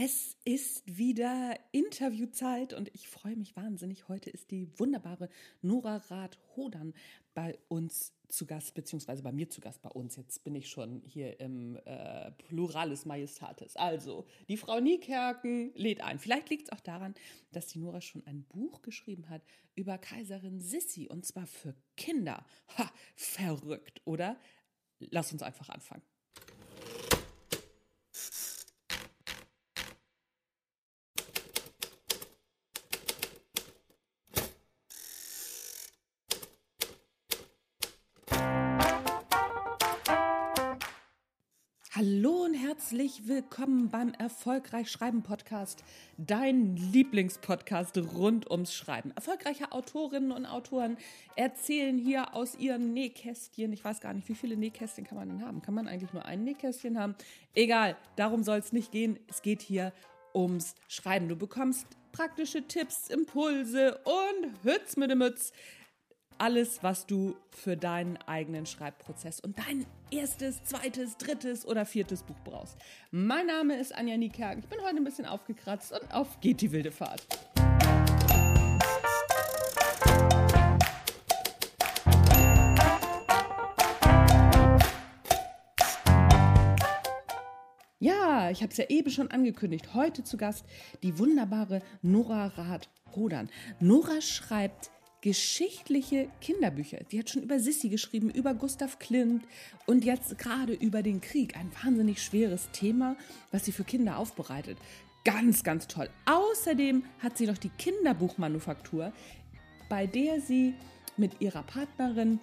Es ist wieder Interviewzeit und ich freue mich wahnsinnig. Heute ist die wunderbare Nora Rath-Hodern bei uns zu Gast, beziehungsweise bei mir zu Gast bei uns. Jetzt bin ich schon hier im äh, Pluralis Majestatis. Also, die Frau Niekerken lädt ein. Vielleicht liegt es auch daran, dass die Nora schon ein Buch geschrieben hat über Kaiserin Sissi und zwar für Kinder. Ha, verrückt, oder? Lass uns einfach anfangen. Herzlich willkommen beim Erfolgreich Schreiben Podcast, dein Lieblingspodcast rund ums Schreiben. Erfolgreiche Autorinnen und Autoren erzählen hier aus ihrem Nähkästchen. Ich weiß gar nicht, wie viele Nähkästchen kann man denn haben? Kann man eigentlich nur ein Nähkästchen haben? Egal, darum soll es nicht gehen. Es geht hier ums Schreiben. Du bekommst praktische Tipps, Impulse und Hütz mit dem Mütz alles, was du für deinen eigenen Schreibprozess und dein erstes, zweites, drittes oder viertes Buch brauchst. Mein Name ist Anja Niekerk. Ich bin heute ein bisschen aufgekratzt und auf geht die wilde Fahrt. Ja, ich habe es ja eben schon angekündigt. Heute zu Gast die wunderbare Nora Rath-Rodern. Nora schreibt geschichtliche Kinderbücher. Die hat schon über Sissi geschrieben, über Gustav Klimt und jetzt gerade über den Krieg. Ein wahnsinnig schweres Thema, was sie für Kinder aufbereitet. Ganz, ganz toll. Außerdem hat sie noch die Kinderbuchmanufaktur, bei der sie mit ihrer Partnerin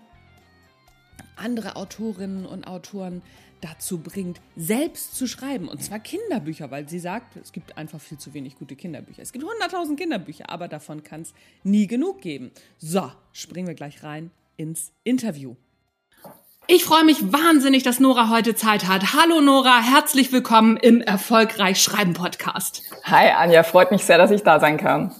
andere Autorinnen und Autoren dazu bringt, selbst zu schreiben. Und zwar Kinderbücher, weil sie sagt, es gibt einfach viel zu wenig gute Kinderbücher. Es gibt 100.000 Kinderbücher, aber davon kann es nie genug geben. So, springen wir gleich rein ins Interview. Ich freue mich wahnsinnig, dass Nora heute Zeit hat. Hallo Nora, herzlich willkommen im Erfolgreich Schreiben Podcast. Hi Anja, freut mich sehr, dass ich da sein kann.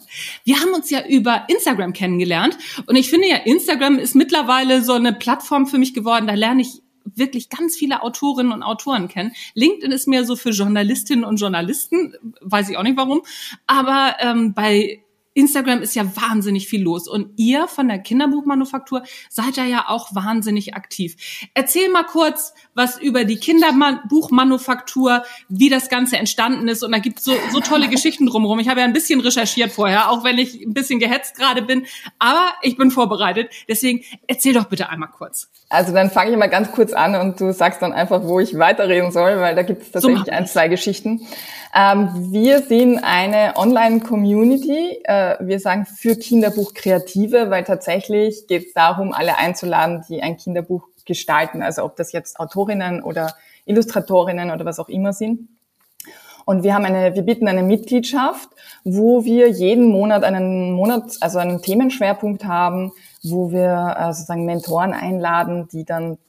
Wir haben uns ja über Instagram kennengelernt und ich finde ja, Instagram ist mittlerweile so eine Plattform für mich geworden. Da lerne ich wirklich ganz viele Autorinnen und Autoren kennen. LinkedIn ist mehr so für Journalistinnen und Journalisten, weiß ich auch nicht warum. Aber ähm, bei Instagram ist ja wahnsinnig viel los und ihr von der Kinderbuchmanufaktur seid da ja auch wahnsinnig aktiv. Erzähl mal kurz was über die Kinderbuchmanufaktur, wie das Ganze entstanden ist und da gibt es so, so tolle Geschichten drumherum. Ich habe ja ein bisschen recherchiert vorher, auch wenn ich ein bisschen gehetzt gerade bin, aber ich bin vorbereitet. Deswegen erzähl doch bitte einmal kurz. Also dann fange ich mal ganz kurz an und du sagst dann einfach, wo ich weiterreden soll, weil da gibt es tatsächlich so ein, zwei Geschichten. Ähm, wir sind eine Online-Community, äh, wir sagen für Kinderbuchkreative, weil tatsächlich geht es darum, alle einzuladen, die ein Kinderbuch gestalten. Also ob das jetzt Autorinnen oder Illustratorinnen oder was auch immer sind. Und wir haben eine, wir bieten eine Mitgliedschaft, wo wir jeden Monat einen Monat, also einen Themenschwerpunkt haben, wo wir äh, sozusagen Mentoren einladen, die dann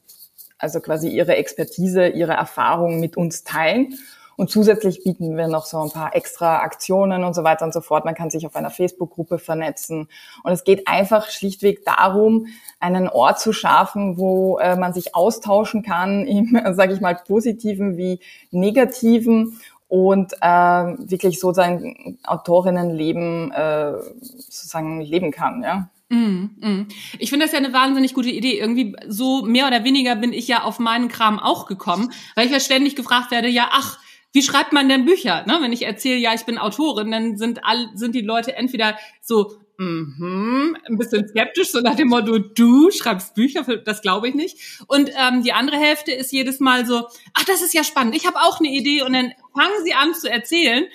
also quasi ihre Expertise, ihre Erfahrungen mit uns teilen. Und zusätzlich bieten wir noch so ein paar extra Aktionen und so weiter und so fort. Man kann sich auf einer Facebook-Gruppe vernetzen. Und es geht einfach schlichtweg darum, einen Ort zu schaffen, wo äh, man sich austauschen kann im, sage ich mal, positiven wie negativen und äh, wirklich so sein Autorinnenleben äh, sozusagen leben kann, ja. Mm, mm. Ich finde das ja eine wahnsinnig gute Idee. Irgendwie so mehr oder weniger bin ich ja auf meinen Kram auch gekommen, weil ich ja ständig gefragt werde, ja, ach, wie schreibt man denn Bücher? Ne? Wenn ich erzähle, ja, ich bin Autorin, dann sind all, sind die Leute entweder so, mhm, ein bisschen skeptisch, so nach dem Motto, du schreibst Bücher, das glaube ich nicht. Und ähm, die andere Hälfte ist jedes Mal so, ach, das ist ja spannend, ich habe auch eine Idee und dann fangen sie an zu erzählen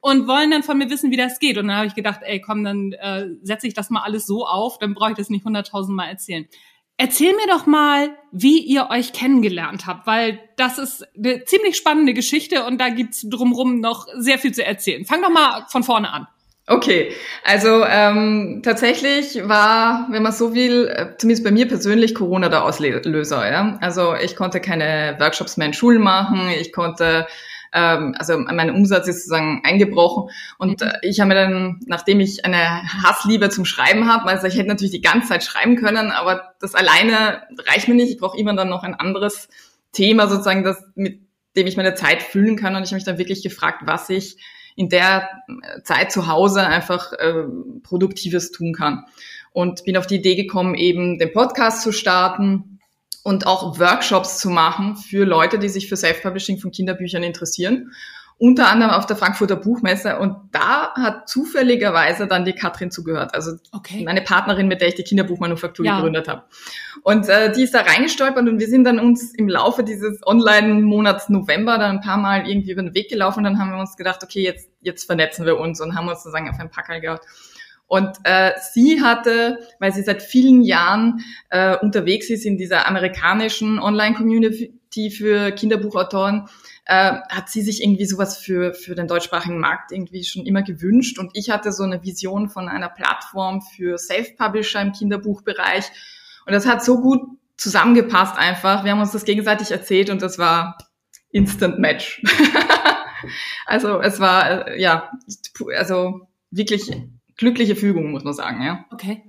und wollen dann von mir wissen, wie das geht. Und dann habe ich gedacht, ey, komm, dann äh, setze ich das mal alles so auf, dann brauche ich das nicht hunderttausend Mal erzählen. Erzähl mir doch mal, wie ihr euch kennengelernt habt, weil das ist eine ziemlich spannende Geschichte und da gibt's drumrum noch sehr viel zu erzählen. Fang doch mal von vorne an. Okay, also ähm, tatsächlich war, wenn man so will, äh, zumindest bei mir persönlich Corona der Auslöser. Ja? Also ich konnte keine Workshops mehr in Schulen machen, ich konnte ähm, also mein Umsatz ist sozusagen eingebrochen. Und mhm. äh, ich habe mir dann, nachdem ich eine Hassliebe zum Schreiben habe, also ich hätte natürlich die ganze Zeit schreiben können, aber das alleine reicht mir nicht. Ich brauche immer dann noch ein anderes Thema sozusagen, das mit dem ich meine Zeit füllen kann. Und ich habe mich dann wirklich gefragt, was ich in der Zeit zu Hause einfach äh, Produktives tun kann. Und bin auf die Idee gekommen, eben den Podcast zu starten und auch Workshops zu machen für Leute, die sich für Self-Publishing von Kinderbüchern interessieren unter anderem auf der Frankfurter Buchmesse und da hat zufälligerweise dann die Katrin zugehört, also okay. meine Partnerin, mit der ich die Kinderbuchmanufaktur ja. gegründet habe. Und äh, die ist da reingestolpert und wir sind dann uns im Laufe dieses Online-Monats November dann ein paar Mal irgendwie über den Weg gelaufen und dann haben wir uns gedacht, okay, jetzt, jetzt vernetzen wir uns und haben uns sozusagen auf ein Packerl gehabt. Und äh, sie hatte, weil sie seit vielen Jahren äh, unterwegs ist in dieser amerikanischen Online-Community für Kinderbuchautoren, äh, hat sie sich irgendwie sowas für, für den deutschsprachigen Markt irgendwie schon immer gewünscht. Und ich hatte so eine Vision von einer Plattform für Self-Publisher im Kinderbuchbereich. Und das hat so gut zusammengepasst einfach. Wir haben uns das gegenseitig erzählt und das war Instant Match. also es war, äh, ja, also wirklich glückliche Fügung, muss man sagen, ja. Okay.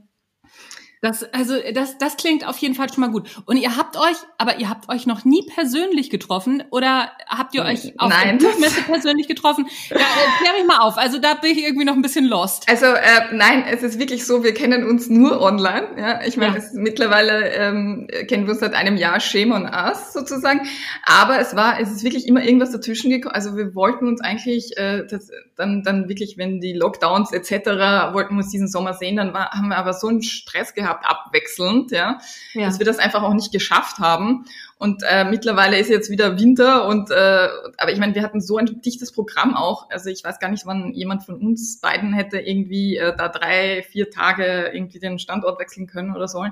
Das, also das, das klingt auf jeden Fall schon mal gut. Und ihr habt euch, aber ihr habt euch noch nie persönlich getroffen oder habt ihr euch auf Nein. der Buchmesse persönlich getroffen? Da äh, klär mich mal auf. Also da bin ich irgendwie noch ein bisschen lost. Also äh, nein, es ist wirklich so, wir kennen uns nur online. Ja, ich meine, ja. mittlerweile ähm, kennen wir uns seit einem Jahr Shame on Us sozusagen. Aber es war, es ist wirklich immer irgendwas dazwischen gekommen. Also wir wollten uns eigentlich äh, das, dann, dann wirklich, wenn die Lockdowns etc. wollten wir uns diesen Sommer sehen, dann war, haben wir aber so einen Stress gehabt gehabt, abwechselnd, ja, ja. dass wir das einfach auch nicht geschafft haben. Und äh, mittlerweile ist jetzt wieder Winter und äh, aber ich meine, wir hatten so ein dichtes Programm auch. Also ich weiß gar nicht, wann jemand von uns beiden hätte irgendwie äh, da drei, vier Tage irgendwie den Standort wechseln können oder so.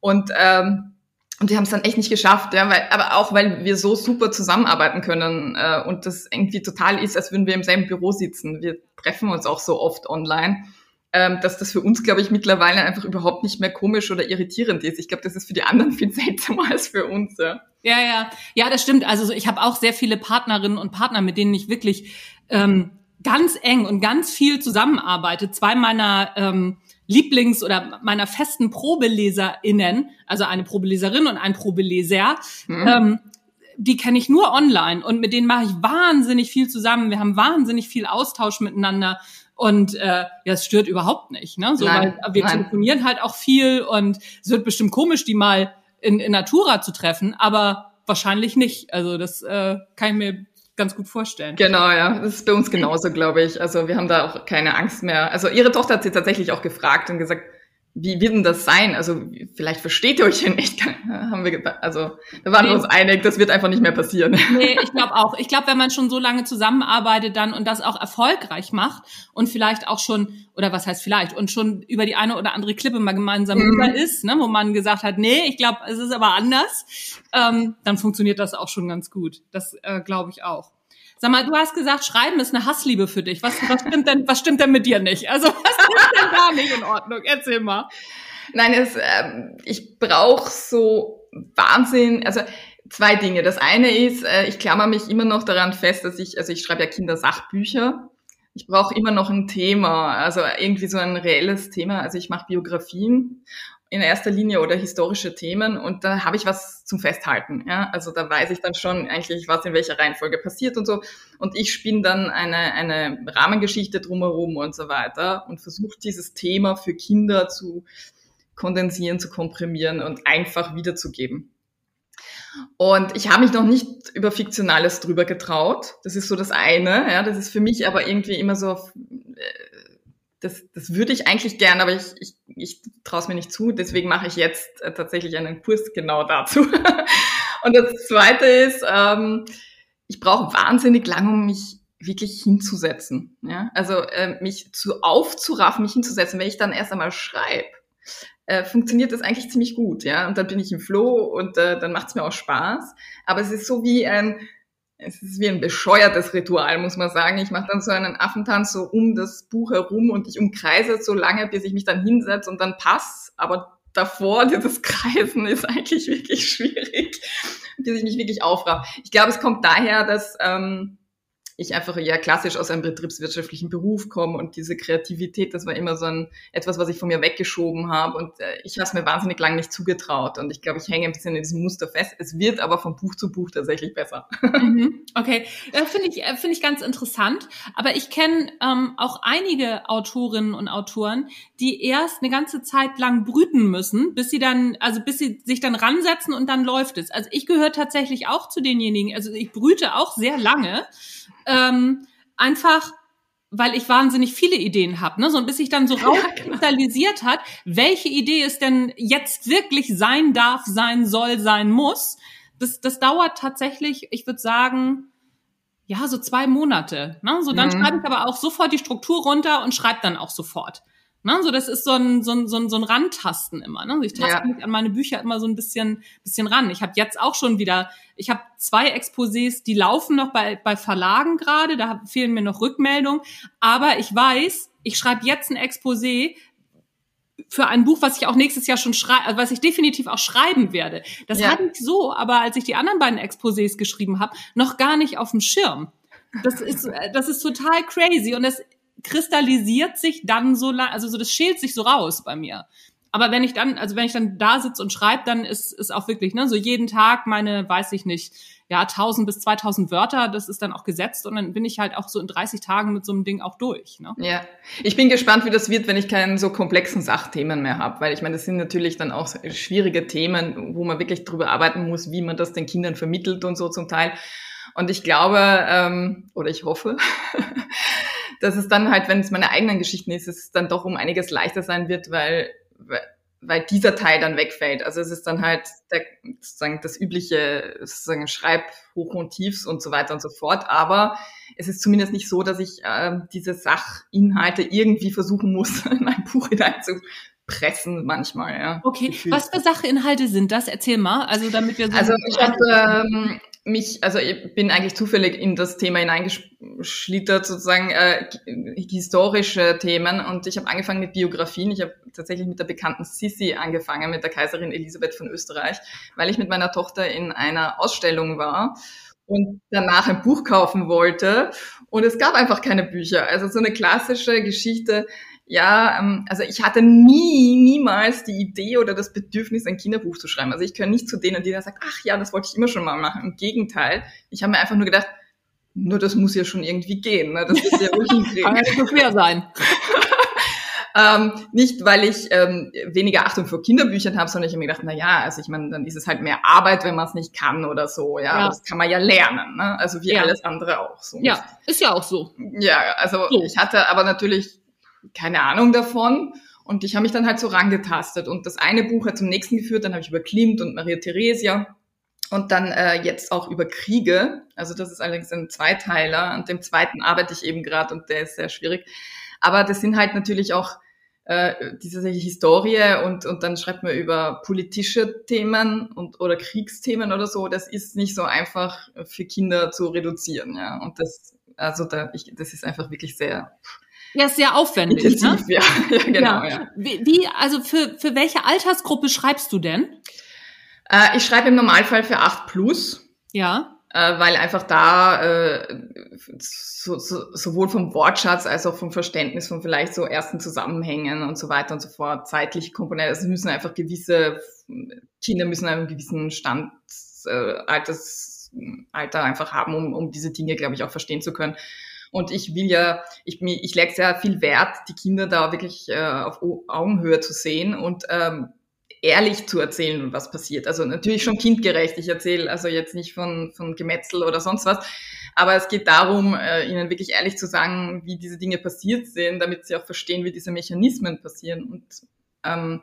Und ähm, und wir haben es dann echt nicht geschafft, ja, weil, aber auch weil wir so super zusammenarbeiten können äh, und das irgendwie total ist, als würden wir im selben Büro sitzen. Wir treffen uns auch so oft online ähm, dass das für uns, glaube ich, mittlerweile einfach überhaupt nicht mehr komisch oder irritierend ist. Ich glaube, das ist für die anderen viel seltsamer als für uns. Ja, ja, ja, ja das stimmt. Also ich habe auch sehr viele Partnerinnen und Partner, mit denen ich wirklich ähm, ganz eng und ganz viel zusammenarbeite. Zwei meiner ähm, Lieblings- oder meiner festen ProbeleserInnen, also eine Probeleserin und ein Probeleser, mhm. ähm, die kenne ich nur online und mit denen mache ich wahnsinnig viel zusammen. Wir haben wahnsinnig viel Austausch miteinander. Und äh, ja, es stört überhaupt nicht. Ne? So, nein, weil wir nein. telefonieren halt auch viel und es wird bestimmt komisch, die mal in, in Natura zu treffen, aber wahrscheinlich nicht. Also das äh, kann ich mir ganz gut vorstellen. Genau, ja. Das ist bei uns genauso, glaube ich. Also wir haben da auch keine Angst mehr. Also ihre Tochter hat sie tatsächlich auch gefragt und gesagt, wie wird denn das sein? Also vielleicht versteht ihr euch ja nicht, haben wir gedacht. Also da waren nee. wir uns einig, das wird einfach nicht mehr passieren. Nee, ich glaube auch. Ich glaube, wenn man schon so lange zusammenarbeitet dann und das auch erfolgreich macht und vielleicht auch schon, oder was heißt vielleicht, und schon über die eine oder andere Klippe mal gemeinsam mhm. rüber ist, ne, wo man gesagt hat, nee, ich glaube, es ist aber anders, ähm, dann funktioniert das auch schon ganz gut. Das äh, glaube ich auch. Sag mal, du hast gesagt, Schreiben ist eine Hassliebe für dich. Was, was stimmt denn, was stimmt denn mit dir nicht? Also was ist denn gar nicht in Ordnung? Erzähl mal. Nein, es, ähm, ich brauche so Wahnsinn, also zwei Dinge. Das eine ist, äh, ich klammer mich immer noch daran fest, dass ich, also ich schreibe ja Kindersachbücher. Ich brauche immer noch ein Thema, also irgendwie so ein reelles Thema. Also ich mache Biografien in erster Linie oder historische Themen und da habe ich was zum Festhalten. Ja? Also da weiß ich dann schon eigentlich, was in welcher Reihenfolge passiert und so. Und ich spinne dann eine, eine Rahmengeschichte drumherum und so weiter und versuche dieses Thema für Kinder zu kondensieren, zu komprimieren und einfach wiederzugeben. Und ich habe mich noch nicht über Fiktionales drüber getraut. Das ist so das eine. Ja, das ist für mich aber irgendwie immer so äh, das, das würde ich eigentlich gern, aber ich, ich, ich traue es mir nicht zu. Deswegen mache ich jetzt äh, tatsächlich einen Kurs genau dazu. und das Zweite ist, ähm, ich brauche wahnsinnig lang, um mich wirklich hinzusetzen. Ja? Also äh, mich zu aufzuraffen, mich hinzusetzen. Wenn ich dann erst einmal schreibe, äh, funktioniert das eigentlich ziemlich gut. Ja? Und dann bin ich im Flow und äh, dann macht es mir auch Spaß. Aber es ist so wie ein es ist wie ein bescheuertes Ritual, muss man sagen. Ich mache dann so einen Affentanz so um das Buch herum und ich umkreise es so lange, bis ich mich dann hinsetze und dann pass. Aber davor, dieses Kreisen ist eigentlich wirklich schwierig, bis ich mich wirklich aufraff. Ich glaube, es kommt daher, dass ähm, ich einfach ja klassisch aus einem betriebswirtschaftlichen Beruf komme und diese Kreativität, das war immer so ein etwas, was ich von mir weggeschoben habe und äh, ich habe es mir wahnsinnig lang nicht zugetraut und ich glaube, ich hänge ein bisschen in diesem Muster fest. Es wird aber von Buch zu Buch tatsächlich besser. Mhm. Okay, äh, finde ich äh, finde ich ganz interessant. Aber ich kenne ähm, auch einige Autorinnen und Autoren, die erst eine ganze Zeit lang brüten müssen, bis sie dann also bis sie sich dann ransetzen und dann läuft es. Also ich gehöre tatsächlich auch zu denjenigen. Also ich brüte auch sehr lange ähm, einfach weil ich wahnsinnig viele Ideen habe, ne? So und bis sich dann so genau. rauskristallisiert hat, welche Idee es denn jetzt wirklich sein darf, sein soll, sein muss. Das, das dauert tatsächlich, ich würde sagen, ja, so zwei Monate. Ne? So dann mhm. schreibe ich aber auch sofort die Struktur runter und schreibe dann auch sofort. Ne? So, das ist so ein, so ein, so ein, so ein Rantasten immer. Ne? Ich taste ja. mich an meine Bücher immer so ein bisschen, bisschen ran. Ich habe jetzt auch schon wieder, ich habe zwei Exposés, die laufen noch bei, bei Verlagen gerade, da fehlen mir noch Rückmeldungen. Aber ich weiß, ich schreibe jetzt ein Exposé, für ein Buch, was ich auch nächstes Jahr schon schreibe, also was ich definitiv auch schreiben werde. Das ja. hatte ich so, aber als ich die anderen beiden Exposés geschrieben habe, noch gar nicht auf dem Schirm. Das ist, das ist total crazy und das kristallisiert sich dann so lang, also so das schält sich so raus bei mir. Aber wenn ich dann, also wenn ich dann da sitze und schreibe, dann ist ist auch wirklich, ne, so jeden Tag meine, weiß ich nicht, ja, 1000 bis 2000 Wörter, das ist dann auch gesetzt und dann bin ich halt auch so in 30 Tagen mit so einem Ding auch durch. Ne? Ja, ich bin gespannt, wie das wird, wenn ich keinen so komplexen Sachthemen mehr habe, weil ich meine, das sind natürlich dann auch schwierige Themen, wo man wirklich drüber arbeiten muss, wie man das den Kindern vermittelt und so zum Teil. Und ich glaube, ähm, oder ich hoffe, dass es dann halt, wenn es meine eigenen Geschichten ist, es dann doch um einiges leichter sein wird, weil, weil dieser Teil dann wegfällt. Also es ist dann halt der, sozusagen das übliche sozusagen Schreib hoch und tiefs und so weiter und so fort. Aber es ist zumindest nicht so, dass ich äh, diese Sachinhalte irgendwie versuchen muss, in mein Buch hineinzupressen manchmal. Ja. Okay, was für Sachinhalte sind das? Erzähl mal. Also damit wir so also ich habe ähm, mich, also ich bin eigentlich zufällig in das Thema hineingeschlittert, sozusagen äh, historische Themen und ich habe angefangen mit Biografien. Ich habe tatsächlich mit der bekannten Sissi angefangen, mit der Kaiserin Elisabeth von Österreich, weil ich mit meiner Tochter in einer Ausstellung war und danach ein Buch kaufen wollte und es gab einfach keine Bücher. Also so eine klassische Geschichte, ja, ähm, also ich hatte nie, niemals die Idee oder das Bedürfnis, ein Kinderbuch zu schreiben. Also ich gehöre nicht zu denen, die da sagen, ach ja, das wollte ich immer schon mal machen. Im Gegenteil, ich habe mir einfach nur gedacht, nur das muss ja schon irgendwie gehen. Ne? Das wird ja wohl hinkriegen. Kann ja nicht so schwer sein. ähm, nicht, weil ich ähm, weniger Achtung vor Kinderbüchern habe, sondern ich habe mir gedacht, na ja, also ich meine, dann ist es halt mehr Arbeit, wenn man es nicht kann oder so. Ja, ja. das kann man ja lernen. Ne? Also wie ja. alles andere auch. So. Ja, ist ja auch so. Ja, also so. ich hatte aber natürlich keine Ahnung davon. Und ich habe mich dann halt so rangetastet. Und das eine Buch hat zum nächsten geführt, dann habe ich über Klimt und Maria Theresia und dann äh, jetzt auch über Kriege. Also das ist allerdings ein Zweiteiler. An dem zweiten arbeite ich eben gerade und der ist sehr schwierig. Aber das sind halt natürlich auch äh, diese Historie und, und dann schreibt man über politische Themen und oder Kriegsthemen oder so. Das ist nicht so einfach für Kinder zu reduzieren. Ja. Und das, also da, ich, das ist einfach wirklich sehr ja, ist sehr aufwendig. Intensiv, ne? ja. ja, genau. Ja. Ja. Wie, also für, für welche Altersgruppe schreibst du denn? Äh, ich schreibe im Normalfall für 8 plus. Ja. Äh, weil einfach da äh, so, so, sowohl vom Wortschatz als auch vom Verständnis von vielleicht so ersten Zusammenhängen und so weiter und so fort, zeitliche Komponenten, also müssen einfach gewisse, Kinder müssen einen gewissen Stand, äh, Alters, Alter einfach haben, um, um diese Dinge, glaube ich, auch verstehen zu können. Und ich will ja, ich, ich lege sehr viel Wert, die Kinder da wirklich äh, auf Augenhöhe zu sehen und ähm, ehrlich zu erzählen, was passiert. Also natürlich schon kindgerecht. Ich erzähle also jetzt nicht von, von Gemetzel oder sonst was. Aber es geht darum, äh, ihnen wirklich ehrlich zu sagen, wie diese Dinge passiert sind, damit sie auch verstehen, wie diese Mechanismen passieren. Und ähm,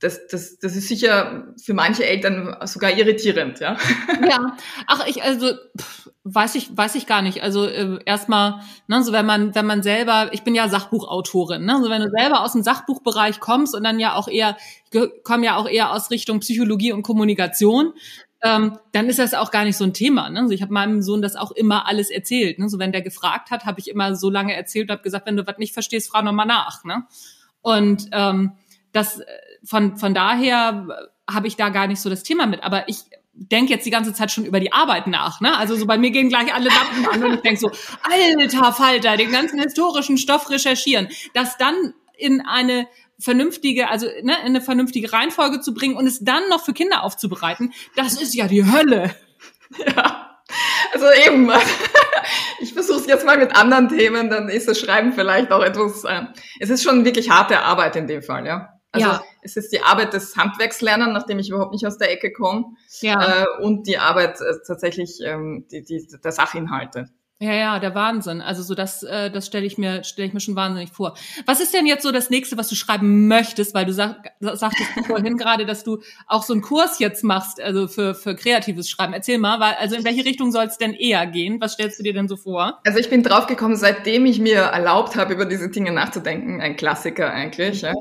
das, das, das ist sicher für manche Eltern sogar irritierend, ja. Ja, ach ich also pff, weiß ich weiß ich gar nicht. Also äh, erstmal, ne, so wenn man wenn man selber, ich bin ja Sachbuchautorin, ne, so wenn du selber aus dem Sachbuchbereich kommst und dann ja auch eher ich komme ja auch eher aus Richtung Psychologie und Kommunikation, ähm, dann ist das auch gar nicht so ein Thema. Ne? Also ich habe meinem Sohn das auch immer alles erzählt. Ne? So wenn der gefragt hat, habe ich immer so lange erzählt, habe gesagt, wenn du was nicht verstehst, frag noch mal nach. Ne? Und ähm, das von, von daher habe ich da gar nicht so das Thema mit. Aber ich denke jetzt die ganze Zeit schon über die Arbeit nach. Ne? Also so bei mir gehen gleich alle Lampen an und ich denke so, alter Falter, den ganzen historischen Stoff recherchieren. Das dann in eine vernünftige, also ne, in eine vernünftige Reihenfolge zu bringen und es dann noch für Kinder aufzubereiten, das ist ja die Hölle. Ja, also eben. Ich versuche es jetzt mal mit anderen Themen, dann ist das Schreiben vielleicht auch etwas. Äh, es ist schon wirklich harte Arbeit in dem Fall, ja. Also ja. es ist die Arbeit des Handwerkslernens, nachdem ich überhaupt nicht aus der Ecke komme, ja. äh, und die Arbeit äh, tatsächlich ähm, die, die, der Sachinhalte. Ja, ja, der Wahnsinn. Also so das, äh, das stelle ich mir, stelle ich mir schon wahnsinnig vor. Was ist denn jetzt so das nächste, was du schreiben möchtest? Weil du sag, sagtest vorhin gerade, dass du auch so einen Kurs jetzt machst, also für für kreatives Schreiben. Erzähl mal, weil, also in welche Richtung soll es denn eher gehen? Was stellst du dir denn so vor? Also ich bin draufgekommen, seitdem ich mir erlaubt habe, über diese Dinge nachzudenken, ein Klassiker eigentlich. Ja.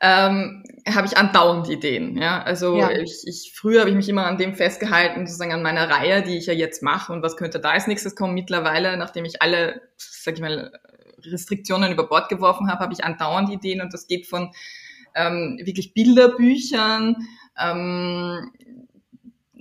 Ähm, habe ich andauernd Ideen. Ja, also ja. ich, ich früher habe ich mich immer an dem festgehalten, sozusagen an meiner Reihe, die ich ja jetzt mache und was könnte da als nächstes kommen. Mittlerweile, nachdem ich alle, sag ich mal, Restriktionen über Bord geworfen habe, habe ich andauernd Ideen und das geht von ähm, wirklich Bilderbüchern, ähm,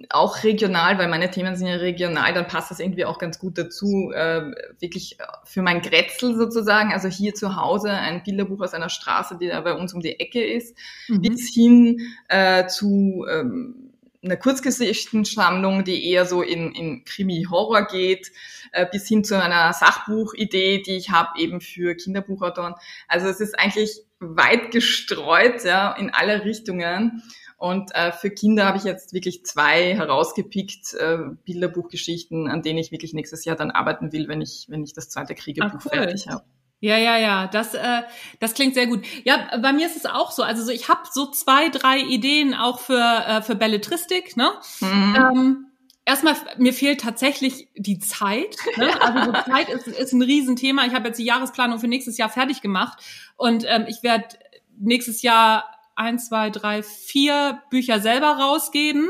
auch regional, weil meine Themen sind ja regional, dann passt das irgendwie auch ganz gut dazu, äh, wirklich für mein Grätzl sozusagen, also hier zu Hause ein Bilderbuch aus einer Straße, die da bei uns um die Ecke ist, mhm. bis hin äh, zu ähm, einer Kurzgeschichtensammlung, die eher so in, in Krimi-Horror geht, äh, bis hin zu einer Sachbuchidee, die ich habe eben für Kinderbuchautoren. Also es ist eigentlich weit gestreut, ja, in alle Richtungen. Und äh, für Kinder habe ich jetzt wirklich zwei herausgepickt, äh, Bilderbuchgeschichten, an denen ich wirklich nächstes Jahr dann arbeiten will, wenn ich, wenn ich das zweite Kriegebuch ah, cool. fertig habe. Ja, ja, ja, das, äh, das klingt sehr gut. Ja, bei mir ist es auch so. Also so, ich habe so zwei, drei Ideen auch für, äh, für Belletristik. Ne? Mhm. Ähm, erstmal, mir fehlt tatsächlich die Zeit. Ne? Also so Zeit ist, ist ein Riesenthema. Ich habe jetzt die Jahresplanung für nächstes Jahr fertig gemacht und ähm, ich werde nächstes Jahr eins, zwei, drei, vier Bücher selber rausgeben.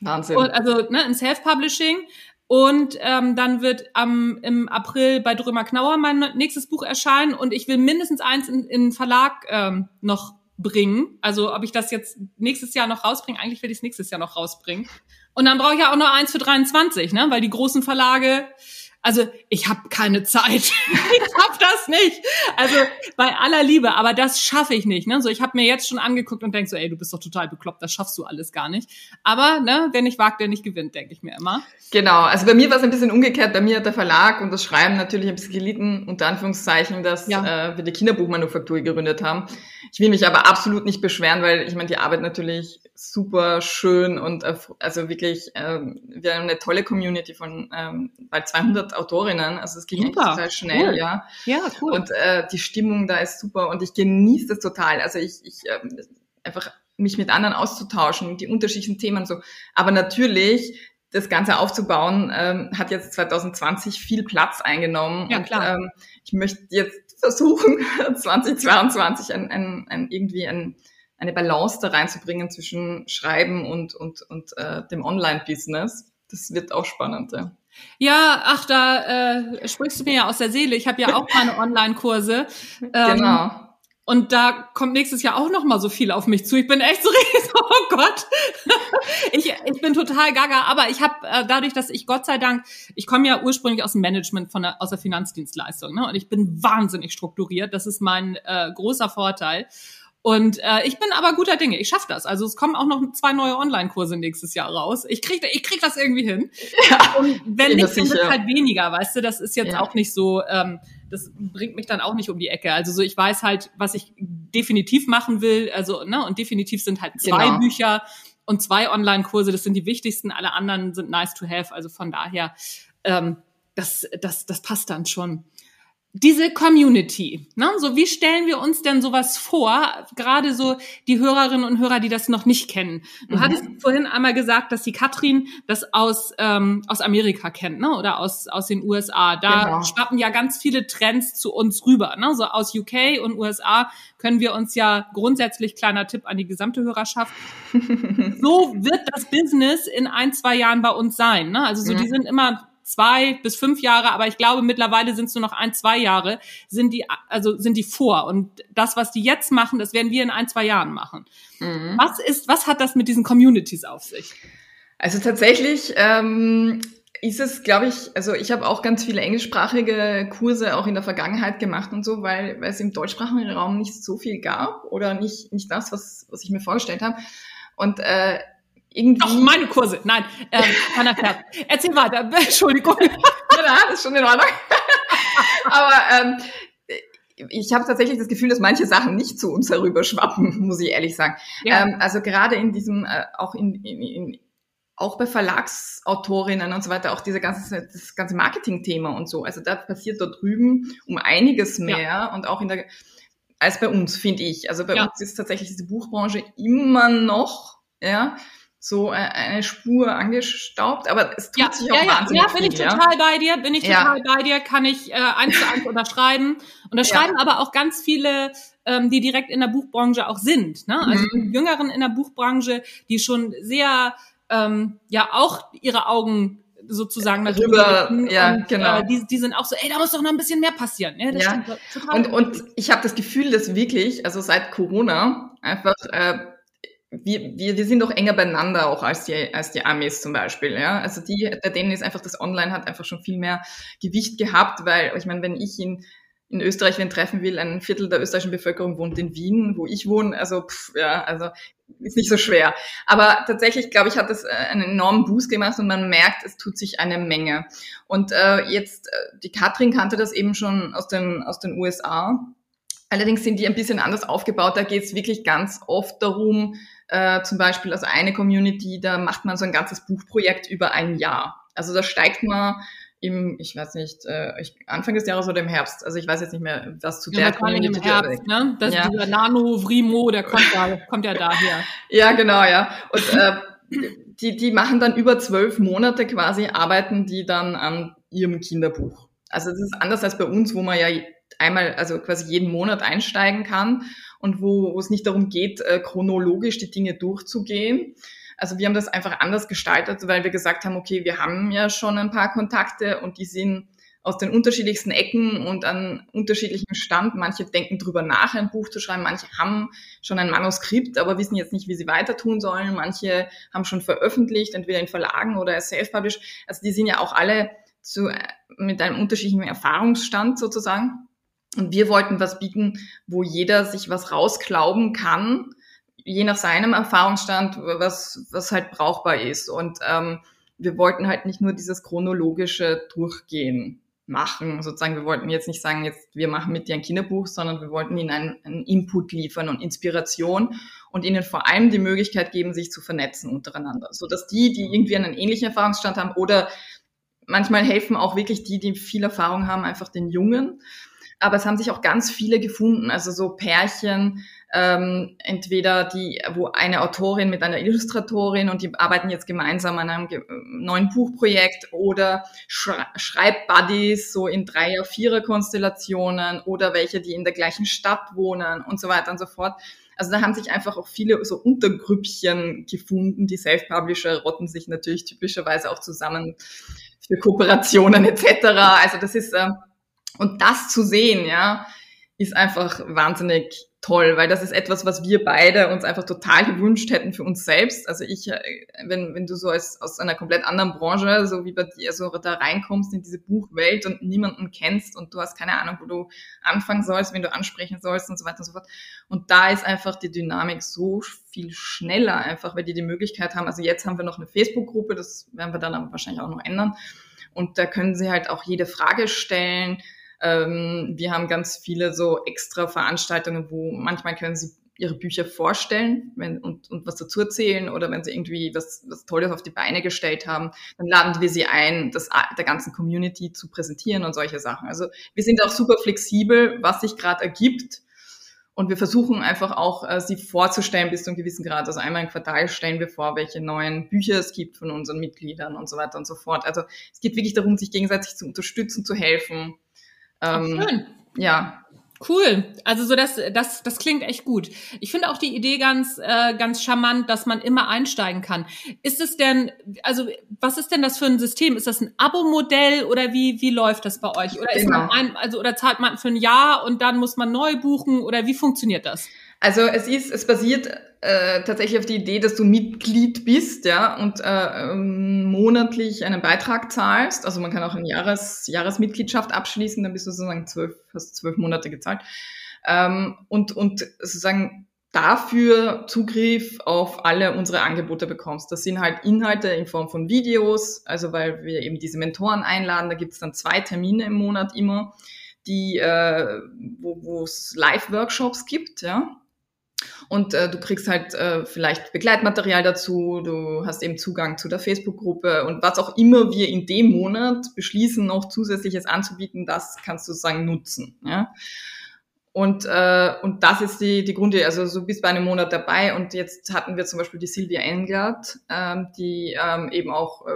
Wahnsinn. Und, also ne, in Self-Publishing. Und ähm, dann wird am, im April bei Drömer Knauer mein nächstes Buch erscheinen und ich will mindestens eins in, in Verlag ähm, noch bringen. Also ob ich das jetzt nächstes Jahr noch rausbringe, eigentlich will ich es nächstes Jahr noch rausbringen. Und dann brauche ich ja auch noch eins für 23, ne? Weil die großen Verlage also ich habe keine Zeit. ich hab das nicht. Also bei aller Liebe, aber das schaffe ich nicht. Ne? So, ich habe mir jetzt schon angeguckt und denk so, ey, du bist doch total bekloppt, das schaffst du alles gar nicht. Aber ne, wer nicht wagt, der nicht gewinnt, denke ich mir immer. Genau, also bei mir war es ein bisschen umgekehrt. Bei mir hat der Verlag und das Schreiben natürlich ein bisschen gelitten, unter Anführungszeichen, dass ja. äh, wir die Kinderbuchmanufaktur gegründet haben. Ich will mich aber absolut nicht beschweren, weil ich meine, die Arbeit natürlich super schön und äh, also wirklich, ähm, wir haben eine tolle Community von ähm, bei 200 Autorinnen, also es ging super. total schnell, cool. ja. Ja, cool. Und äh, die Stimmung da ist super und ich genieße das total. Also ich, ich äh, einfach mich mit anderen auszutauschen, die unterschiedlichen Themen so. Aber natürlich das Ganze aufzubauen, ähm, hat jetzt 2020 viel Platz eingenommen. Ja, klar. Und, ähm, ich möchte jetzt versuchen, 2022 ein, ein, ein irgendwie ein eine Balance da reinzubringen zwischen Schreiben und, und, und äh, dem Online-Business. Das wird auch spannend, ja. Ja, ach, da äh, sprichst du mir ja aus der Seele. Ich habe ja auch meine Online-Kurse. Ähm, genau. Und da kommt nächstes Jahr auch noch mal so viel auf mich zu. Ich bin echt so riesig, oh Gott. ich, ich bin total gaga, aber ich habe äh, dadurch, dass ich Gott sei Dank, ich komme ja ursprünglich aus dem Management von der, aus der Finanzdienstleistung, ne? Und ich bin wahnsinnig strukturiert. Das ist mein äh, großer Vorteil. Und äh, ich bin aber guter Dinge. Ich schaffe das. Also es kommen auch noch zwei neue Online-Kurse nächstes Jahr raus. Ich krieg, ich krieg das irgendwie hin. Ja, und wenn nicht, dann wird halt weniger, weißt du. Das ist jetzt ja. auch nicht so. Ähm, das bringt mich dann auch nicht um die Ecke. Also so, ich weiß halt, was ich definitiv machen will. Also ne und definitiv sind halt zwei genau. Bücher und zwei Online-Kurse. Das sind die wichtigsten. Alle anderen sind nice to have. Also von daher, ähm, das, das, das passt dann schon diese Community, ne? So wie stellen wir uns denn sowas vor? Gerade so die Hörerinnen und Hörer, die das noch nicht kennen. Du mhm. hattest vorhin einmal gesagt, dass die Katrin das aus ähm, aus Amerika kennt, ne? Oder aus aus den USA. Da genau. schwappen ja ganz viele Trends zu uns rüber, ne? So aus UK und USA können wir uns ja grundsätzlich kleiner Tipp an die gesamte Hörerschaft. so wird das Business in ein zwei Jahren bei uns sein, ne? Also so mhm. die sind immer zwei bis fünf Jahre, aber ich glaube mittlerweile sind es nur noch ein, zwei Jahre, sind die, also sind die vor. Und das, was die jetzt machen, das werden wir in ein, zwei Jahren machen. Mhm. Was ist, was hat das mit diesen Communities auf sich? Also tatsächlich ähm, ist es, glaube ich, also ich habe auch ganz viele englischsprachige Kurse auch in der Vergangenheit gemacht und so, weil, weil es im deutschsprachigen Raum nicht so viel gab oder nicht, nicht das, was, was ich mir vorgestellt habe. Und äh, irgendwie. Ach, meine Kurse. Nein, ähm, Hanna Pferd. Erzähl weiter. Entschuldigung. ja, das ist schon in Ordnung. Aber ähm, ich habe tatsächlich das Gefühl, dass manche Sachen nicht zu uns herüberschwappen, muss ich ehrlich sagen. Ja. Ähm, also gerade in diesem, äh, auch in, in, in auch bei Verlagsautorinnen und so weiter, auch diese ganze, das ganze Marketing-Thema und so. Also da passiert da drüben um einiges mehr ja. und auch in der, als bei uns, finde ich. Also bei ja. uns ist tatsächlich diese Buchbranche immer noch, ja, so äh, eine Spur angestaubt, aber es tut ja, sich auch ja, wahnsinnig Ja, bin ich viel, total bei dir, bin ich total bei dir, kann ich äh, eins zu eins unterschreiben. Und das schreiben aber auch ganz viele, ähm, die direkt in der Buchbranche auch sind. Ne? Also mhm. Jüngeren in der Buchbranche, die schon sehr ähm, ja auch ihre Augen sozusagen darüber ja und, genau äh, die, die sind auch so ey da muss doch noch ein bisschen mehr passieren ja, das ja. total und und ich habe das Gefühl dass wirklich also seit Corona einfach äh, wir, wir, wir sind doch enger beieinander auch als die, als die Amis zum Beispiel. Ja? Also die, bei denen ist einfach das Online hat einfach schon viel mehr Gewicht gehabt, weil ich meine, wenn ich in in Österreich wen treffen will, ein Viertel der österreichischen Bevölkerung wohnt in Wien, wo ich wohne. Also pff, ja, also ist nicht so schwer. Aber tatsächlich, glaube ich, hat das äh, einen enormen Boost gemacht und man merkt, es tut sich eine Menge. Und äh, jetzt, äh, die Katrin kannte das eben schon aus den, aus den USA. Allerdings sind die ein bisschen anders aufgebaut. Da geht es wirklich ganz oft darum, äh, zum Beispiel, also eine Community, da macht man so ein ganzes Buchprojekt über ein Jahr. Also da steigt man im, ich weiß nicht, äh, Anfang des Jahres oder im Herbst. Also ich weiß jetzt nicht mehr, was zu ja, der Community im Herbst, ne? Das ja. dieser Nano Vrimo, der kommt ja, kommt ja daher. Ja, genau, ja. Und äh, die, die machen dann über zwölf Monate quasi, arbeiten die dann an ihrem Kinderbuch. Also das ist anders als bei uns, wo man ja einmal, also quasi jeden Monat einsteigen kann und wo, wo es nicht darum geht, äh, chronologisch die Dinge durchzugehen, also wir haben das einfach anders gestaltet, weil wir gesagt haben, okay, wir haben ja schon ein paar Kontakte und die sind aus den unterschiedlichsten Ecken und an unterschiedlichem Stand. Manche denken drüber nach, ein Buch zu schreiben. Manche haben schon ein Manuskript, aber wissen jetzt nicht, wie sie weiter tun sollen. Manche haben schon veröffentlicht, entweder in Verlagen oder self-published. Also die sind ja auch alle zu, mit einem unterschiedlichen Erfahrungsstand sozusagen. Und wir wollten was bieten, wo jeder sich was rausklauben kann je nach seinem Erfahrungsstand, was, was halt brauchbar ist. Und ähm, wir wollten halt nicht nur dieses chronologische Durchgehen machen. Sozusagen, wir wollten jetzt nicht sagen, jetzt wir machen mit dir ein Kinderbuch, sondern wir wollten ihnen einen, einen Input liefern und Inspiration und ihnen vor allem die Möglichkeit geben, sich zu vernetzen untereinander, so dass die, die irgendwie einen ähnlichen Erfahrungsstand haben oder manchmal helfen auch wirklich die, die viel Erfahrung haben, einfach den Jungen. Aber es haben sich auch ganz viele gefunden, also so Pärchen, ähm, entweder die, wo eine Autorin mit einer Illustratorin und die arbeiten jetzt gemeinsam an einem neuen Buchprojekt oder Schre Schreibbuddies so in Dreier-, Vierer-Konstellationen oder welche, die in der gleichen Stadt wohnen und so weiter und so fort. Also da haben sich einfach auch viele so Untergrüppchen gefunden. Die Self-Publisher rotten sich natürlich typischerweise auch zusammen für Kooperationen etc. Also das ist äh, und das zu sehen, ja, ist einfach wahnsinnig toll, weil das ist etwas, was wir beide uns einfach total gewünscht hätten für uns selbst. Also ich, äh, wenn, wenn du so als, aus einer komplett anderen Branche, so wie bei dir, so da reinkommst in diese Buchwelt und niemanden kennst und du hast keine Ahnung, wo du anfangen sollst, wen du ansprechen sollst und so weiter und so fort. Und da ist einfach die Dynamik so viel schneller einfach, weil die die Möglichkeit haben, also jetzt haben wir noch eine Facebook-Gruppe, das werden wir dann aber wahrscheinlich auch noch ändern. Und da können sie halt auch jede Frage stellen ähm, wir haben ganz viele so extra Veranstaltungen, wo manchmal können sie ihre Bücher vorstellen wenn, und, und was dazu erzählen oder wenn sie irgendwie was, was Tolles auf die Beine gestellt haben, dann laden wir sie ein, das der ganzen Community zu präsentieren und solche Sachen. Also wir sind auch super flexibel, was sich gerade ergibt. Und wir versuchen einfach auch, äh, sie vorzustellen bis zu einem gewissen Grad. Also einmal im Quartal stellen wir vor, welche neuen Bücher es gibt von unseren Mitgliedern und so weiter und so fort. Also es geht wirklich darum, sich gegenseitig zu unterstützen, zu helfen ähm, Ach, schön. Ja. Cool. Also so das, das, das klingt echt gut. Ich finde auch die Idee ganz, äh, ganz charmant, dass man immer einsteigen kann. Ist es denn, also was ist denn das für ein System? Ist das ein Abo-Modell oder wie, wie läuft das bei euch? Oder ist genau. man ein, also oder zahlt man für ein Jahr und dann muss man neu buchen oder wie funktioniert das? Also es ist, es basiert äh, tatsächlich auf die Idee, dass du Mitglied bist, ja, und äh, ähm, monatlich einen Beitrag zahlst. Also man kann auch eine Jahres, Jahresmitgliedschaft abschließen, dann bist du sozusagen zwölf, hast zwölf Monate gezahlt. Ähm, und, und sozusagen dafür Zugriff auf alle unsere Angebote bekommst. Das sind halt Inhalte in Form von Videos, also weil wir eben diese Mentoren einladen, da gibt es dann zwei Termine im Monat immer, die, äh, wo es Live-Workshops gibt, ja. Und äh, du kriegst halt äh, vielleicht Begleitmaterial dazu, du hast eben Zugang zu der Facebook-Gruppe und was auch immer wir in dem Monat beschließen, noch zusätzliches anzubieten, das kannst du sozusagen nutzen. Ja? Und, äh, und das ist die, die Grundidee. Also so bist bei einem Monat dabei und jetzt hatten wir zum Beispiel die Silvia Englert, ähm, die ähm, eben auch äh,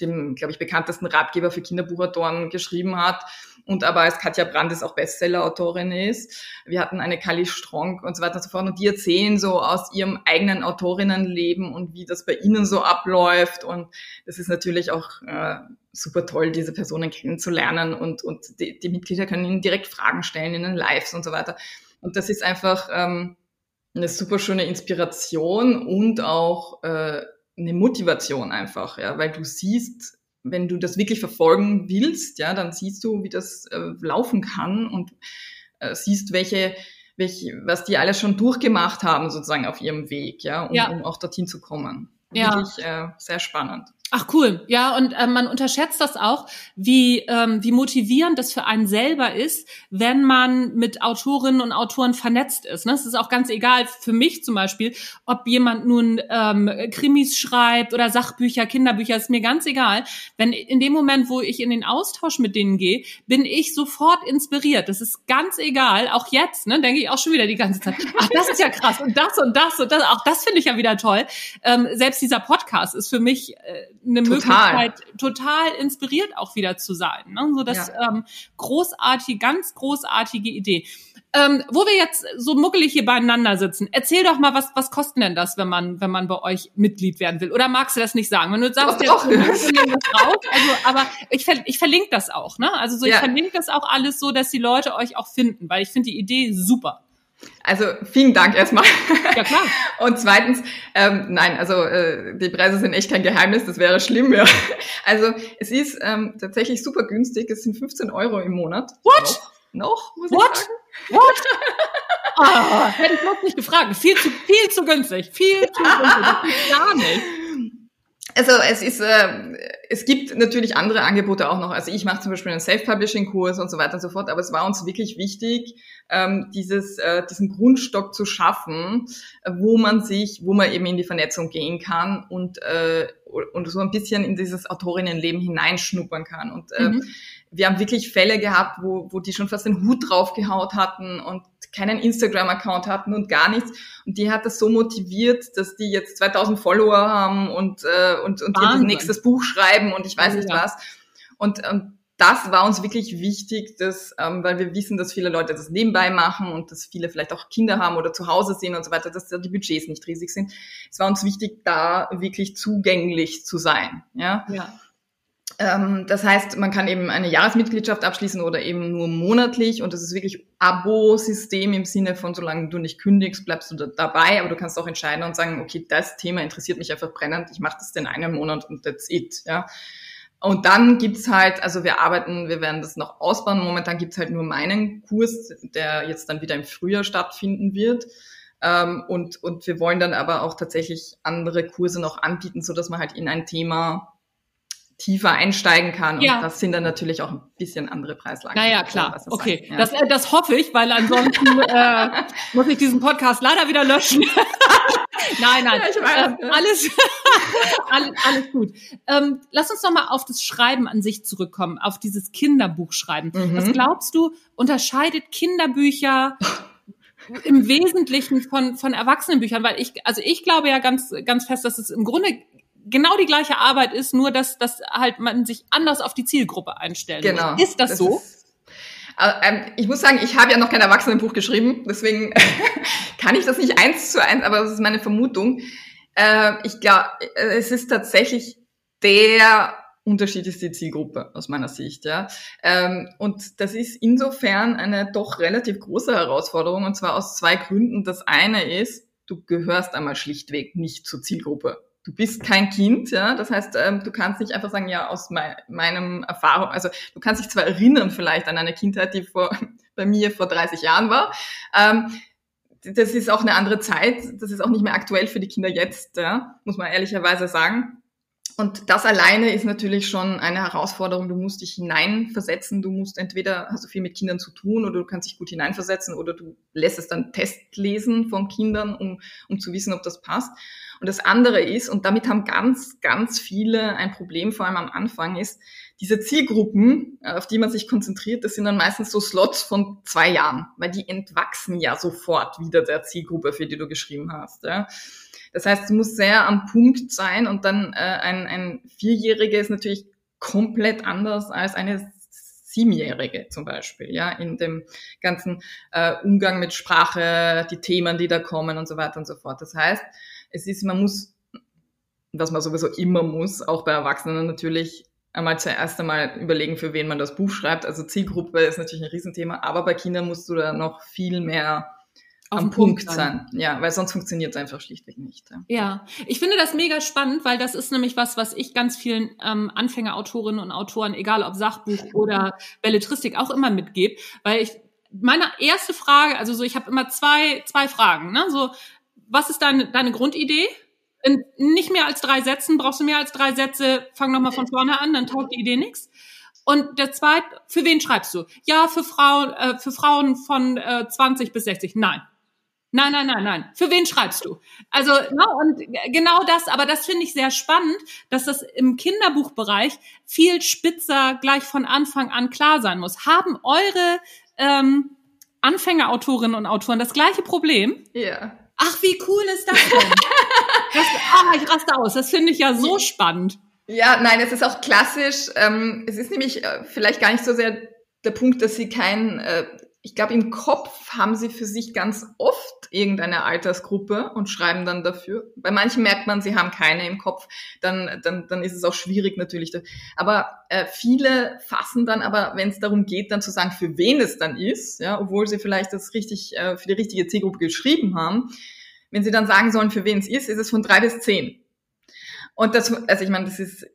dem, glaube ich, bekanntesten Ratgeber für Kinderbuchautoren geschrieben hat und aber als Katja Brandes auch Bestseller-Autorin ist. Wir hatten eine Kali Strong und so weiter und so fort und die erzählen so aus ihrem eigenen Autorinnenleben und wie das bei ihnen so abläuft und das ist natürlich auch äh, super toll, diese Personen kennenzulernen und, und die, die Mitglieder können ihnen direkt Fragen stellen in den Lives und so weiter. Und das ist einfach ähm, eine super schöne Inspiration und auch äh, eine Motivation einfach, ja, weil du siehst, wenn du das wirklich verfolgen willst, ja, dann siehst du, wie das äh, laufen kann und äh, siehst, welche, welche, was die alle schon durchgemacht haben, sozusagen auf ihrem Weg, ja, um, ja. um auch dorthin zu kommen. Ja. Wirklich äh, sehr spannend. Ach cool, ja, und äh, man unterschätzt das auch, wie, ähm, wie motivierend das für einen selber ist, wenn man mit Autorinnen und Autoren vernetzt ist. Ne? Es ist auch ganz egal, für mich zum Beispiel, ob jemand nun ähm, Krimis schreibt oder Sachbücher, Kinderbücher, ist mir ganz egal. Wenn in dem Moment, wo ich in den Austausch mit denen gehe, bin ich sofort inspiriert. Das ist ganz egal, auch jetzt, ne, denke ich auch schon wieder die ganze Zeit, ach, das ist ja krass und das und das und das, auch das finde ich ja wieder toll. Ähm, selbst dieser Podcast ist für mich äh, eine total. Möglichkeit, total inspiriert auch wieder zu sein. Ne? So das ja. ähm, großartige, ganz großartige Idee. Ähm, wo wir jetzt so muckelig hier beieinander sitzen, erzähl doch mal, was, was kostet denn das, wenn man, wenn man bei euch Mitglied werden will? Oder magst du das nicht sagen? Wenn du sagst, doch, doch. Das raus, also, aber ich, ich verlinke das auch, ne? Also so, ich ja. verlinke das auch alles so, dass die Leute euch auch finden, weil ich finde die Idee super. Also vielen Dank erstmal. Ja klar. Und zweitens, ähm, nein, also äh, die Preise sind echt kein Geheimnis, das wäre schlimm. Ja. Also es ist ähm, tatsächlich super günstig, es sind 15 Euro im Monat. What? Noch, noch muss What? ich sagen. What? Ah, hätte ich noch nicht gefragt. Viel zu, viel zu günstig. Viel zu günstig. gar nicht. Also es ist, äh, es gibt natürlich andere Angebote auch noch. Also ich mache zum Beispiel einen Self-Publishing-Kurs und so weiter und so fort, aber es war uns wirklich wichtig, ähm, dieses, äh, diesen Grundstock zu schaffen, wo man sich, wo man eben in die Vernetzung gehen kann und, äh, und so ein bisschen in dieses Autorinnenleben hineinschnuppern kann. Und äh, mhm. wir haben wirklich Fälle gehabt, wo, wo die schon fast den Hut draufgehaut hatten und keinen Instagram-Account hatten und gar nichts. Und die hat das so motiviert, dass die jetzt 2000 Follower haben und, äh, und, und ihr nächstes Buch schreiben und ich weiß ja. nicht was. Und ähm, das war uns wirklich wichtig, dass, ähm, weil wir wissen, dass viele Leute das nebenbei machen und dass viele vielleicht auch Kinder haben oder zu Hause sind und so weiter, dass da die Budgets nicht riesig sind. Es war uns wichtig, da wirklich zugänglich zu sein. Ja. ja. Ähm, das heißt, man kann eben eine Jahresmitgliedschaft abschließen oder eben nur monatlich und das ist wirklich Abo-System im Sinne von, solange du nicht kündigst, bleibst du da dabei, aber du kannst auch entscheiden und sagen, okay, das Thema interessiert mich einfach brennend, ich mache das in einem Monat und that's it. Ja. Und dann gibt's halt, also wir arbeiten, wir werden das noch ausbauen. Momentan gibt's halt nur meinen Kurs, der jetzt dann wieder im Frühjahr stattfinden wird. Ähm, und, und wir wollen dann aber auch tatsächlich andere Kurse noch anbieten, so dass man halt in ein Thema tiefer einsteigen kann. Ja. Und das sind dann natürlich auch ein bisschen andere Preislagen. Naja, klar. Das okay, ja. das, äh, das hoffe ich, weil ansonsten äh, muss ich diesen Podcast leider wieder löschen. nein, nein. Ja, ich weiß, äh, alles, alles, gut. Ähm, lass uns noch mal auf das Schreiben an sich zurückkommen, auf dieses Kinderbuchschreiben. Mhm. Was glaubst du, unterscheidet Kinderbücher im Wesentlichen von, von Erwachsenenbüchern? Weil ich, also ich glaube ja ganz, ganz fest, dass es im Grunde genau die gleiche Arbeit ist, nur dass, dass halt man sich anders auf die Zielgruppe einstellen genau. Ist das, das so? Ist, ähm, ich muss sagen, ich habe ja noch kein Erwachsenenbuch geschrieben, deswegen kann ich das nicht eins zu eins, aber das ist meine Vermutung. Äh, ich glaube, äh, es ist tatsächlich der Unterschied ist die Zielgruppe aus meiner Sicht, ja. Ähm, und das ist insofern eine doch relativ große Herausforderung und zwar aus zwei Gründen. Das eine ist, du gehörst einmal schlichtweg nicht zur Zielgruppe. Du bist kein Kind, ja. Das heißt, ähm, du kannst nicht einfach sagen, ja, aus mein, meinem Erfahrung, also du kannst dich zwar erinnern vielleicht an eine Kindheit, die vor, bei mir vor 30 Jahren war. Ähm, das ist auch eine andere Zeit. Das ist auch nicht mehr aktuell für die Kinder jetzt, ja, muss man ehrlicherweise sagen. Und das alleine ist natürlich schon eine Herausforderung. Du musst dich hineinversetzen. Du musst entweder hast du viel mit Kindern zu tun oder du kannst dich gut hineinversetzen oder du lässt es dann testlesen von Kindern, um, um zu wissen, ob das passt. Und das andere ist, und damit haben ganz, ganz viele ein Problem, vor allem am Anfang, ist, diese Zielgruppen, äh, auf die man sich konzentriert, das sind dann meistens so Slots von zwei Jahren, weil die entwachsen ja sofort wieder der Zielgruppe, für die du geschrieben hast. Ja. Das heißt, es muss sehr am Punkt sein und dann äh, ein, ein Vierjährige ist natürlich komplett anders als eine Siebenjährige zum Beispiel, ja, in dem ganzen äh, Umgang mit Sprache, die Themen, die da kommen und so weiter und so fort. Das heißt, es ist, man muss, was man sowieso immer muss, auch bei Erwachsenen natürlich einmal zuerst einmal überlegen, für wen man das Buch schreibt. Also Zielgruppe ist natürlich ein Riesenthema, aber bei Kindern musst du da noch viel mehr am Punkt sein. Ja, weil sonst funktioniert es einfach schlichtweg nicht. Ja. ja, ich finde das mega spannend, weil das ist nämlich was, was ich ganz vielen ähm, Anfängerautorinnen und Autoren, egal ob Sachbuch oder Belletristik, auch immer mitgebe, weil ich meine erste Frage, also so, ich habe immer zwei zwei Fragen, ne? So, was ist deine deine Grundidee? In nicht mehr als drei Sätzen, brauchst du mehr als drei Sätze, fang nochmal von vorne an, dann taugt die Idee nichts. Und der zweite, für wen schreibst du? Ja, für Frauen, äh, für Frauen von äh, 20 bis 60. Nein. Nein, nein, nein, nein. Für wen schreibst du? Also, no, und genau das, aber das finde ich sehr spannend, dass das im Kinderbuchbereich viel spitzer gleich von Anfang an klar sein muss. Haben eure ähm, Anfängerautorinnen und Autoren das gleiche Problem? Ja. Ach, wie cool ist das denn? das, ah, ich raste aus. Das finde ich ja so spannend. Ja, nein, es ist auch klassisch. Ähm, es ist nämlich äh, vielleicht gar nicht so sehr der Punkt, dass sie kein äh, ich glaube, im Kopf haben sie für sich ganz oft irgendeine Altersgruppe und schreiben dann dafür. Bei manchen merkt man, sie haben keine im Kopf, dann, dann, dann ist es auch schwierig natürlich. Aber äh, viele fassen dann aber, wenn es darum geht, dann zu sagen, für wen es dann ist, ja, obwohl sie vielleicht das richtig äh, für die richtige Zielgruppe geschrieben haben, wenn sie dann sagen sollen, für wen es ist, ist es von drei bis zehn. Und das, also ich meine, das ist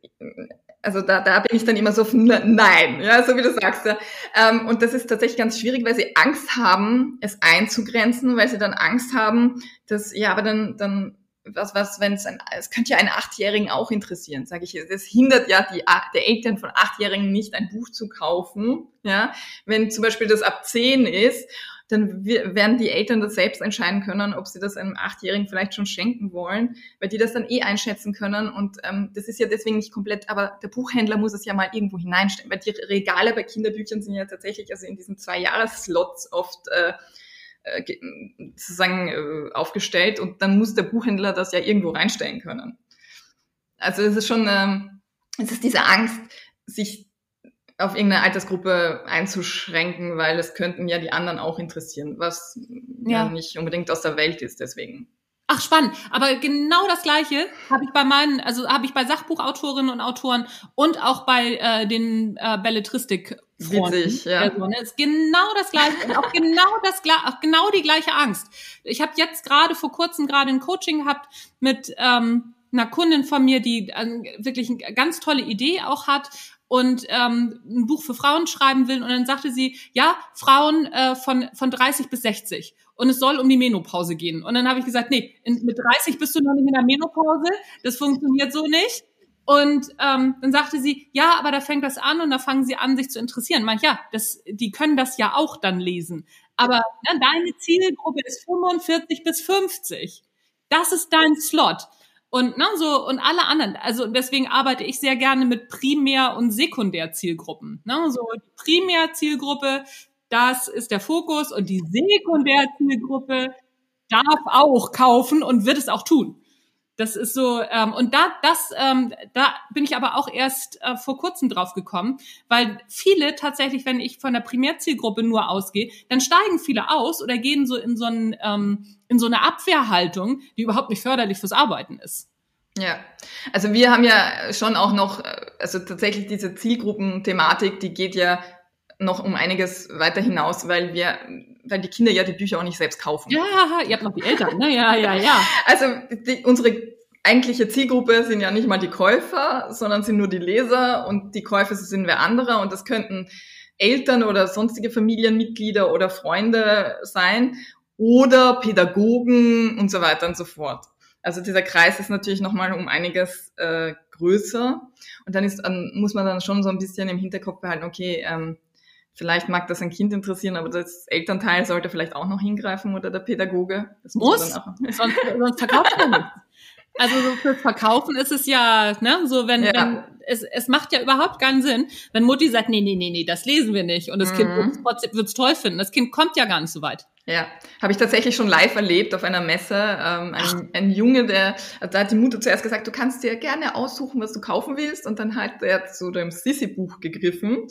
also da, da bin ich dann immer so auf Nein, ja, so wie du sagst. Ja. Ähm, und das ist tatsächlich ganz schwierig, weil sie Angst haben, es einzugrenzen, weil sie dann Angst haben, dass, ja, aber dann, dann was, was, wenn es ein, es könnte ja einen Achtjährigen auch interessieren, sage ich. Es hindert ja die, der Eltern von Achtjährigen nicht, ein Buch zu kaufen, ja. Wenn zum Beispiel das ab zehn ist dann werden die Eltern das selbst entscheiden können, ob sie das einem Achtjährigen vielleicht schon schenken wollen, weil die das dann eh einschätzen können. Und ähm, das ist ja deswegen nicht komplett, aber der Buchhändler muss es ja mal irgendwo hineinstellen, weil die Regale bei Kinderbüchern sind ja tatsächlich also in diesen zwei Jahresslots oft äh, äh, sozusagen äh, aufgestellt und dann muss der Buchhändler das ja irgendwo reinstellen können. Also es ist schon, ähm, es ist diese Angst, sich auf irgendeine Altersgruppe einzuschränken, weil es könnten ja die anderen auch interessieren, was ja, ja nicht unbedingt aus der Welt ist, deswegen. Ach spannend, aber genau das gleiche habe ich bei meinen, also habe ich bei Sachbuchautorinnen und Autoren und auch bei äh, den äh, Belletristik Witzig, ja. Also, ne, ist genau das gleiche und auch genau das auch genau die gleiche Angst. Ich habe jetzt gerade vor kurzem gerade ein Coaching gehabt mit ähm, einer Kundin von mir, die äh, wirklich eine ganz tolle Idee auch hat und ähm, ein Buch für Frauen schreiben will. Und dann sagte sie, ja, Frauen äh, von, von 30 bis 60. Und es soll um die Menopause gehen. Und dann habe ich gesagt, nee, in, mit 30 bist du noch nicht in der Menopause. Das funktioniert so nicht. Und ähm, dann sagte sie, ja, aber da fängt das an und da fangen sie an, sich zu interessieren. Meint, ja, das, die können das ja auch dann lesen. Aber ne, deine Zielgruppe ist 45 bis 50. Das ist dein Slot. Und ne, so und alle anderen, also deswegen arbeite ich sehr gerne mit Primär- und Sekundärzielgruppen. Ne, so die Primärzielgruppe, das ist der Fokus und die Sekundärzielgruppe darf auch kaufen und wird es auch tun. Das ist so, ähm, und da, das, ähm, da bin ich aber auch erst äh, vor kurzem drauf gekommen, weil viele tatsächlich, wenn ich von der Primärzielgruppe nur ausgehe, dann steigen viele aus oder gehen so in so, ein, ähm, in so eine Abwehrhaltung, die überhaupt nicht förderlich fürs Arbeiten ist. Ja, also wir haben ja schon auch noch, also tatsächlich diese Zielgruppenthematik, die geht ja noch um einiges weiter hinaus, weil wir, weil die Kinder ja die Bücher auch nicht selbst kaufen. Ja, ihr habt noch die Eltern, ne? Ja, ja, ja. Also die, unsere eigentliche Zielgruppe sind ja nicht mal die Käufer, sondern sind nur die Leser und die Käufer sind wer andere und das könnten Eltern oder sonstige Familienmitglieder oder Freunde sein oder Pädagogen und so weiter und so fort. Also dieser Kreis ist natürlich nochmal um einiges äh, größer. Und dann ist, dann muss man dann schon so ein bisschen im Hinterkopf behalten, okay, ähm, vielleicht mag das ein Kind interessieren, aber das Elternteil sollte vielleicht auch noch hingreifen oder der Pädagoge. Das muss, muss. sonst, sonst verkauft man nicht. Also so fürs Verkaufen ist es ja, ne, so wenn, ja. wenn es, es macht ja überhaupt keinen Sinn, wenn Mutti sagt, nee, nee, nee, nee, das lesen wir nicht und das mhm. Kind wird wird's toll finden. Das Kind kommt ja gar nicht so weit. Ja, habe ich tatsächlich schon live erlebt auf einer Messe. Ähm, ein, ein Junge, der, also da hat die Mutter zuerst gesagt, du kannst dir gerne aussuchen, was du kaufen willst, und dann hat er zu dem Sissi-Buch gegriffen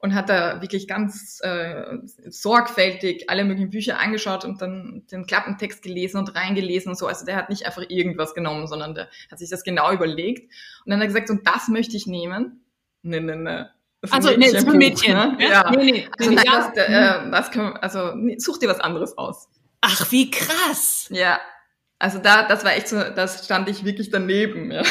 und hat da wirklich ganz äh, sorgfältig alle möglichen Bücher angeschaut und dann den Klappentext gelesen und reingelesen und so. Also der hat nicht einfach irgendwas genommen, sondern der hat sich das genau überlegt. Und dann hat er gesagt, und das möchte ich nehmen. Ne, ne, ne. Also, nee, das ist ein Mädchen. Ne? Ja. ja. Nee, nee, also, nein, das, äh, das können, also such dir was anderes aus. Ach, wie krass. Ja, also da, das war echt so, das stand ich wirklich daneben. Ja.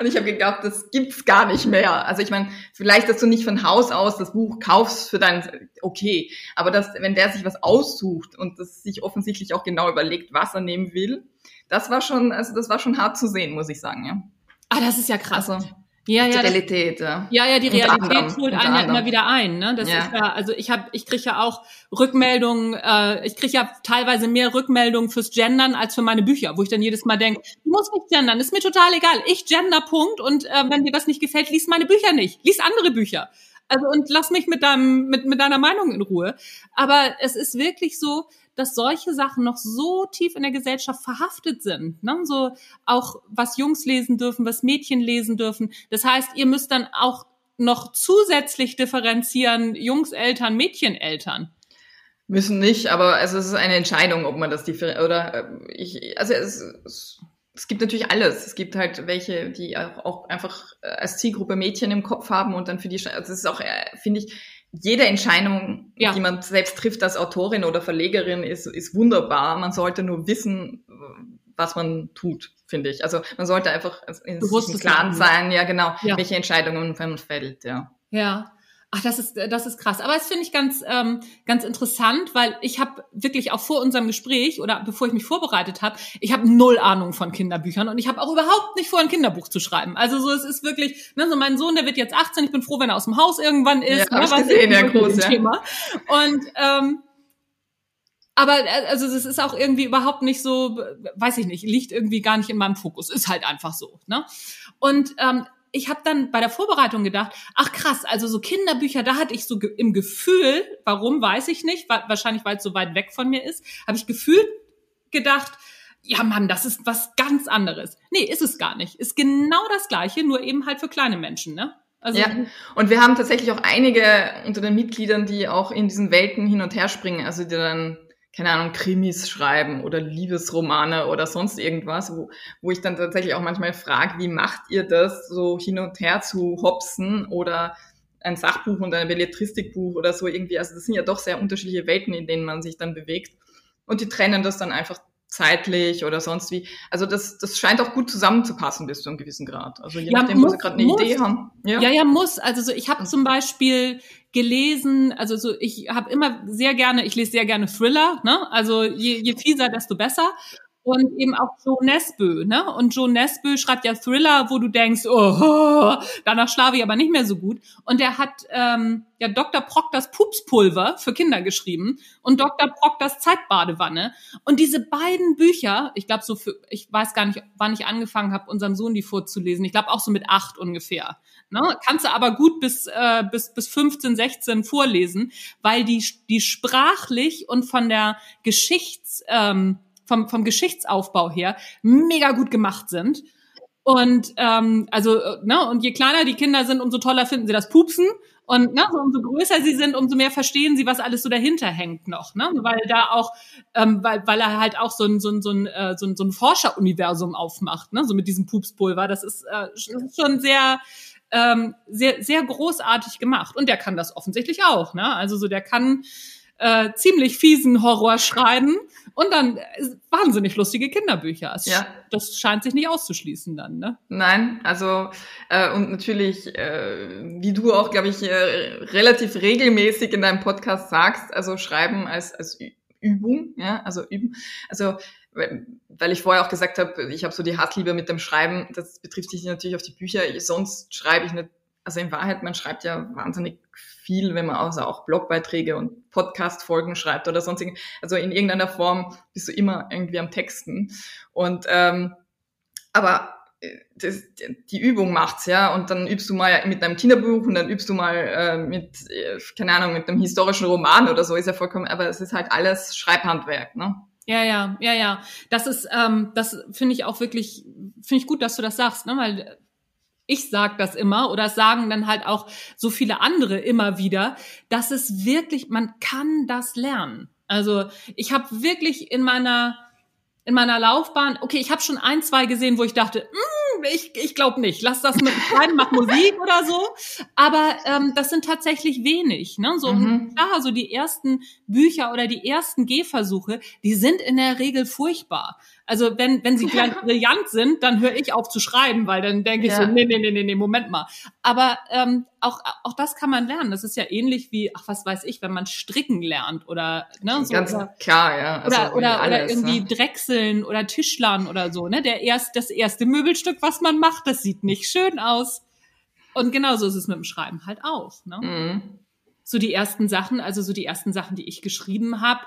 Und ich habe geglaubt, das gibt's gar nicht mehr. Also ich meine, vielleicht, dass du nicht von Haus aus das Buch kaufst für dein, okay, aber dass, wenn der sich was aussucht und das sich offensichtlich auch genau überlegt, was er nehmen will, das war schon, also das war schon hart zu sehen, muss ich sagen, ja. Ah, das ist ja krass. Also, ja, ja, die Realität, ja. Ja, ja, die Realität holt einen ja immer wieder ein. Ne? Das ja. ist ja, also ich habe, ich kriege ja auch Rückmeldungen, äh, ich kriege ja teilweise mehr Rückmeldungen fürs Gendern als für meine Bücher, wo ich dann jedes Mal denke, du musst nicht gendern, ist mir total egal. Ich gender Punkt und äh, wenn dir das nicht gefällt, lies meine Bücher nicht, lies andere Bücher. Also und lass mich mit deinem, mit, mit deiner Meinung in Ruhe. Aber es ist wirklich so, dass solche Sachen noch so tief in der Gesellschaft verhaftet sind. Ne? So auch was Jungs lesen dürfen, was Mädchen lesen dürfen. Das heißt, ihr müsst dann auch noch zusätzlich differenzieren, Jungseltern, Mädcheneltern. Müssen nicht, aber also es ist eine Entscheidung, ob man das differenziert oder äh, ich, also es, es, es gibt natürlich alles. Es gibt halt welche, die auch, einfach äh, als Zielgruppe Mädchen im Kopf haben und dann für die, also es ist auch, äh, finde ich, jede Entscheidung, ja. die man selbst trifft als Autorin oder Verlegerin, ist, ist wunderbar. Man sollte nur wissen, was man tut, finde ich. Also man sollte einfach in im Klaren sein, ja genau, ja. welche Entscheidungen man fällt, ja. Ja. Ach, das ist das ist krass. Aber es finde ich ganz ähm, ganz interessant, weil ich habe wirklich auch vor unserem Gespräch oder bevor ich mich vorbereitet habe, ich habe null Ahnung von Kinderbüchern und ich habe auch überhaupt nicht vor, ein Kinderbuch zu schreiben. Also so es ist wirklich, ne, so mein Sohn, der wird jetzt 18. Ich bin froh, wenn er aus dem Haus irgendwann ist. Ja, ne, was gesehen, ja, groß, ja. Thema. Und ähm, aber äh, also es ist auch irgendwie überhaupt nicht so, weiß ich nicht, liegt irgendwie gar nicht in meinem Fokus. Ist halt einfach so. Ne? Und ähm, ich habe dann bei der Vorbereitung gedacht, ach krass, also so Kinderbücher, da hatte ich so ge im Gefühl, warum weiß ich nicht, wahrscheinlich weil es so weit weg von mir ist, habe ich gefühlt gedacht, ja Mann, das ist was ganz anderes. Nee, ist es gar nicht. Ist genau das gleiche, nur eben halt für kleine Menschen, ne? Also, ja, und wir haben tatsächlich auch einige unter den Mitgliedern, die auch in diesen Welten hin und her springen, also die dann keine Ahnung, Krimis schreiben oder Liebesromane oder sonst irgendwas, wo, wo ich dann tatsächlich auch manchmal frage, wie macht ihr das, so hin und her zu hopsen oder ein Sachbuch und ein Belletristikbuch oder so irgendwie. Also das sind ja doch sehr unterschiedliche Welten, in denen man sich dann bewegt. Und die trennen das dann einfach zeitlich oder sonst wie. Also das, das scheint auch gut zusammenzupassen bis zu einem gewissen Grad. Also je ja, nachdem, muss, wo sie gerade eine muss. Idee haben. Ja. ja, ja, muss. Also so, ich habe zum Beispiel gelesen, also so ich habe immer sehr gerne, ich lese sehr gerne Thriller, ne? Also je, je fieser, desto besser und eben auch Joe Nesbø, ne? Und Joe Nesbø schreibt ja Thriller, wo du denkst, oh, danach schlafe ich aber nicht mehr so gut. Und er hat ähm, ja Dr. Proctors Pupspulver für Kinder geschrieben und Dr. Proctors Zeitbadewanne. Und diese beiden Bücher, ich glaube so für, ich weiß gar nicht, wann ich angefangen habe, unserem Sohn die vorzulesen. Ich glaube auch so mit acht ungefähr. Ne? Kannst du aber gut bis, äh, bis, bis 15, 16 vorlesen, weil die, die sprachlich und von der Geschichts... Ähm, vom, vom Geschichtsaufbau her mega gut gemacht sind. Und ähm, also, ne, und je kleiner die Kinder sind, umso toller finden sie das Pupsen. Und ne, so, umso größer sie sind, umso mehr verstehen sie, was alles so dahinter hängt noch. Ne? Weil da auch, ähm, weil, weil er halt auch so ein, so ein, so ein, äh, so ein, so ein Forscheruniversum aufmacht, ne? so mit diesem Pupspulver. Das ist, äh, schon sehr, ähm, sehr, sehr großartig gemacht. Und der kann das offensichtlich auch. Ne? Also so, der kann äh, ziemlich fiesen Horror schreiben und dann äh, wahnsinnig lustige Kinderbücher. Es, ja. Das scheint sich nicht auszuschließen dann, ne? Nein, also äh, und natürlich, äh, wie du auch, glaube ich, äh, relativ regelmäßig in deinem Podcast sagst, also schreiben als, als Übung, ja, also üben. Also weil ich vorher auch gesagt habe, ich habe so die Hassliebe mit dem Schreiben, das betrifft sich natürlich auf die Bücher. Sonst schreibe ich nicht also in Wahrheit, man schreibt ja wahnsinnig viel, wenn man also auch Blogbeiträge und Podcast-Folgen schreibt oder sonstigen. Also in irgendeiner Form bist du immer irgendwie am Texten. Und ähm, aber äh, das, die Übung macht's, ja, und dann übst du mal mit einem Kinderbuch und dann übst du mal äh, mit, äh, keine Ahnung, mit einem historischen Roman oder so, ist ja vollkommen, aber es ist halt alles Schreibhandwerk, ne? Ja, ja, ja, ja. Das ist, ähm, das finde ich auch wirklich, finde ich gut, dass du das sagst, ne? Weil ich sag das immer oder sagen dann halt auch so viele andere immer wieder, dass es wirklich, man kann das lernen. Also ich habe wirklich in meiner in meiner Laufbahn, okay, ich habe schon ein, zwei gesehen, wo ich dachte, mm, ich, ich glaube nicht, lass das mit rein, mach Musik oder so. Aber ähm, das sind tatsächlich wenig. Ne? So, mhm. klar, so die ersten Bücher oder die ersten Gehversuche, die sind in der Regel furchtbar. Also wenn, wenn sie brillant sind, dann höre ich auf zu schreiben, weil dann denke ich ja. so, nee, nee, nee, nee, nee, Moment mal. Aber ähm, auch, auch das kann man lernen. Das ist ja ähnlich wie, ach, was weiß ich, wenn man stricken lernt oder ne, so. Ganz oder, klar, ja. Also oder, oder, alles, oder irgendwie ne? Drechseln oder Tischlern oder so. Ne? Der erst, das erste Möbelstück, was man macht, das sieht nicht schön aus. Und genauso ist es mit dem Schreiben halt auch. Ne? Mhm. So die ersten Sachen, also so die ersten Sachen, die ich geschrieben habe,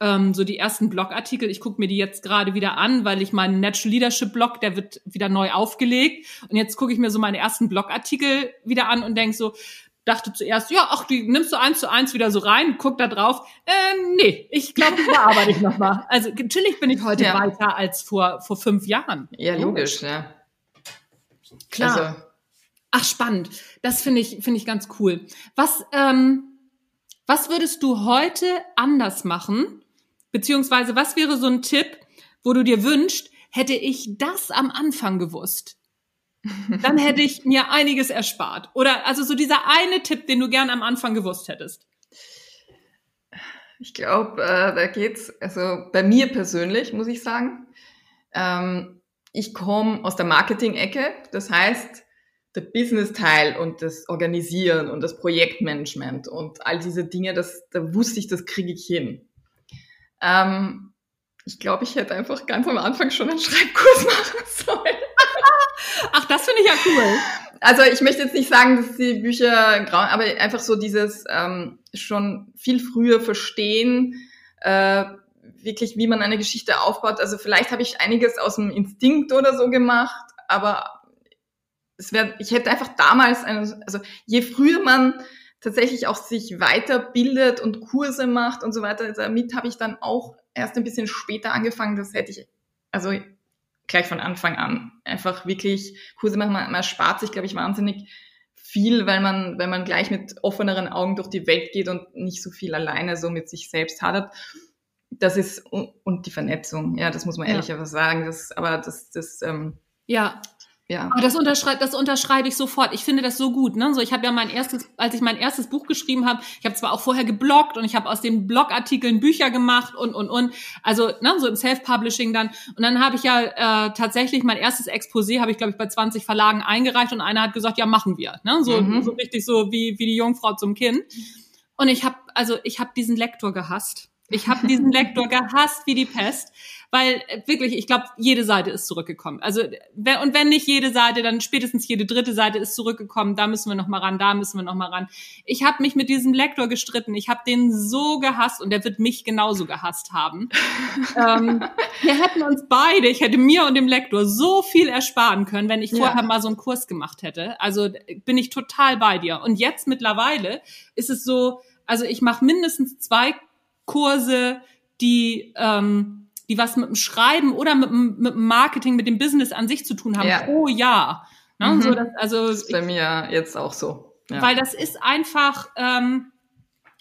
ähm, so die ersten Blogartikel. Ich gucke mir die jetzt gerade wieder an, weil ich meinen Natural Leadership Blog, der wird wieder neu aufgelegt. Und jetzt gucke ich mir so meine ersten Blogartikel wieder an und denk so, dachte zuerst, ja, ach, die nimmst du eins zu eins wieder so rein, guck da drauf. Äh, nee, ich glaube, da arbeite ich nochmal. Also natürlich bin ich heute ja. weiter als vor, vor fünf Jahren. Ja, logisch, ja. Klar. Also. Ach, spannend. Das finde ich, finde ich ganz cool. Was, ähm, was würdest du heute anders machen, Beziehungsweise, was wäre so ein Tipp, wo du dir wünschst, hätte ich das am Anfang gewusst? Dann hätte ich mir einiges erspart. Oder also so dieser eine Tipp, den du gern am Anfang gewusst hättest. Ich glaube, äh, da geht's, also bei mir persönlich, muss ich sagen, ähm, ich komme aus der Marketing-Ecke. Das heißt, der Business-Teil und das Organisieren und das Projektmanagement und all diese Dinge, das, da wusste ich, das kriege ich hin. Ähm, ich glaube, ich hätte einfach ganz am Anfang schon einen Schreibkurs machen sollen. Ach, das finde ich ja cool. Also ich möchte jetzt nicht sagen, dass die Bücher grauen, aber einfach so dieses ähm, schon viel früher verstehen, äh, wirklich, wie man eine Geschichte aufbaut. Also vielleicht habe ich einiges aus dem Instinkt oder so gemacht, aber es wäre, ich hätte einfach damals, eine, also je früher man tatsächlich auch sich weiterbildet und Kurse macht und so weiter. Damit habe ich dann auch erst ein bisschen später angefangen. Das hätte ich, also gleich von Anfang an einfach wirklich Kurse machen. Man, man spart sich, glaube ich, wahnsinnig viel, weil man, wenn man gleich mit offeneren Augen durch die Welt geht und nicht so viel alleine so mit sich selbst hadert. Das ist, und die Vernetzung, ja, das muss man ehrlicherweise ja. sagen. Das, aber das, das, ähm, ja, ja. Aber das unterschreibe, das unterschreibe ich sofort. Ich finde das so gut. Ne? So, ich habe ja mein erstes, als ich mein erstes Buch geschrieben habe, ich habe zwar auch vorher gebloggt und ich habe aus den Blogartikeln Bücher gemacht und und und. Also ne, so im Self-Publishing dann. Und dann habe ich ja äh, tatsächlich mein erstes Exposé habe ich glaube ich bei 20 Verlagen eingereicht und einer hat gesagt, ja machen wir. Ne? So, mhm. so richtig so wie wie die Jungfrau zum Kind. Und ich habe also ich habe diesen Lektor gehasst. Ich habe diesen Lektor gehasst wie die Pest, weil äh, wirklich, ich glaube, jede Seite ist zurückgekommen. Also und wenn nicht jede Seite, dann spätestens jede dritte Seite ist zurückgekommen. Da müssen wir noch mal ran, da müssen wir noch mal ran. Ich habe mich mit diesem Lektor gestritten. Ich habe den so gehasst und der wird mich genauso gehasst haben. ähm, wir hätten uns beide, ich hätte mir und dem Lektor so viel ersparen können, wenn ich vorher ja. mal so einen Kurs gemacht hätte. Also bin ich total bei dir. Und jetzt mittlerweile ist es so, also ich mache mindestens zwei Kurse, die ähm, die was mit dem Schreiben oder mit, mit dem Marketing, mit dem Business an sich zu tun haben, ja. pro Jahr. Ne? Mhm. So, dass, also das ist bei mir jetzt auch so. ja. weil das ist einfach, ähm,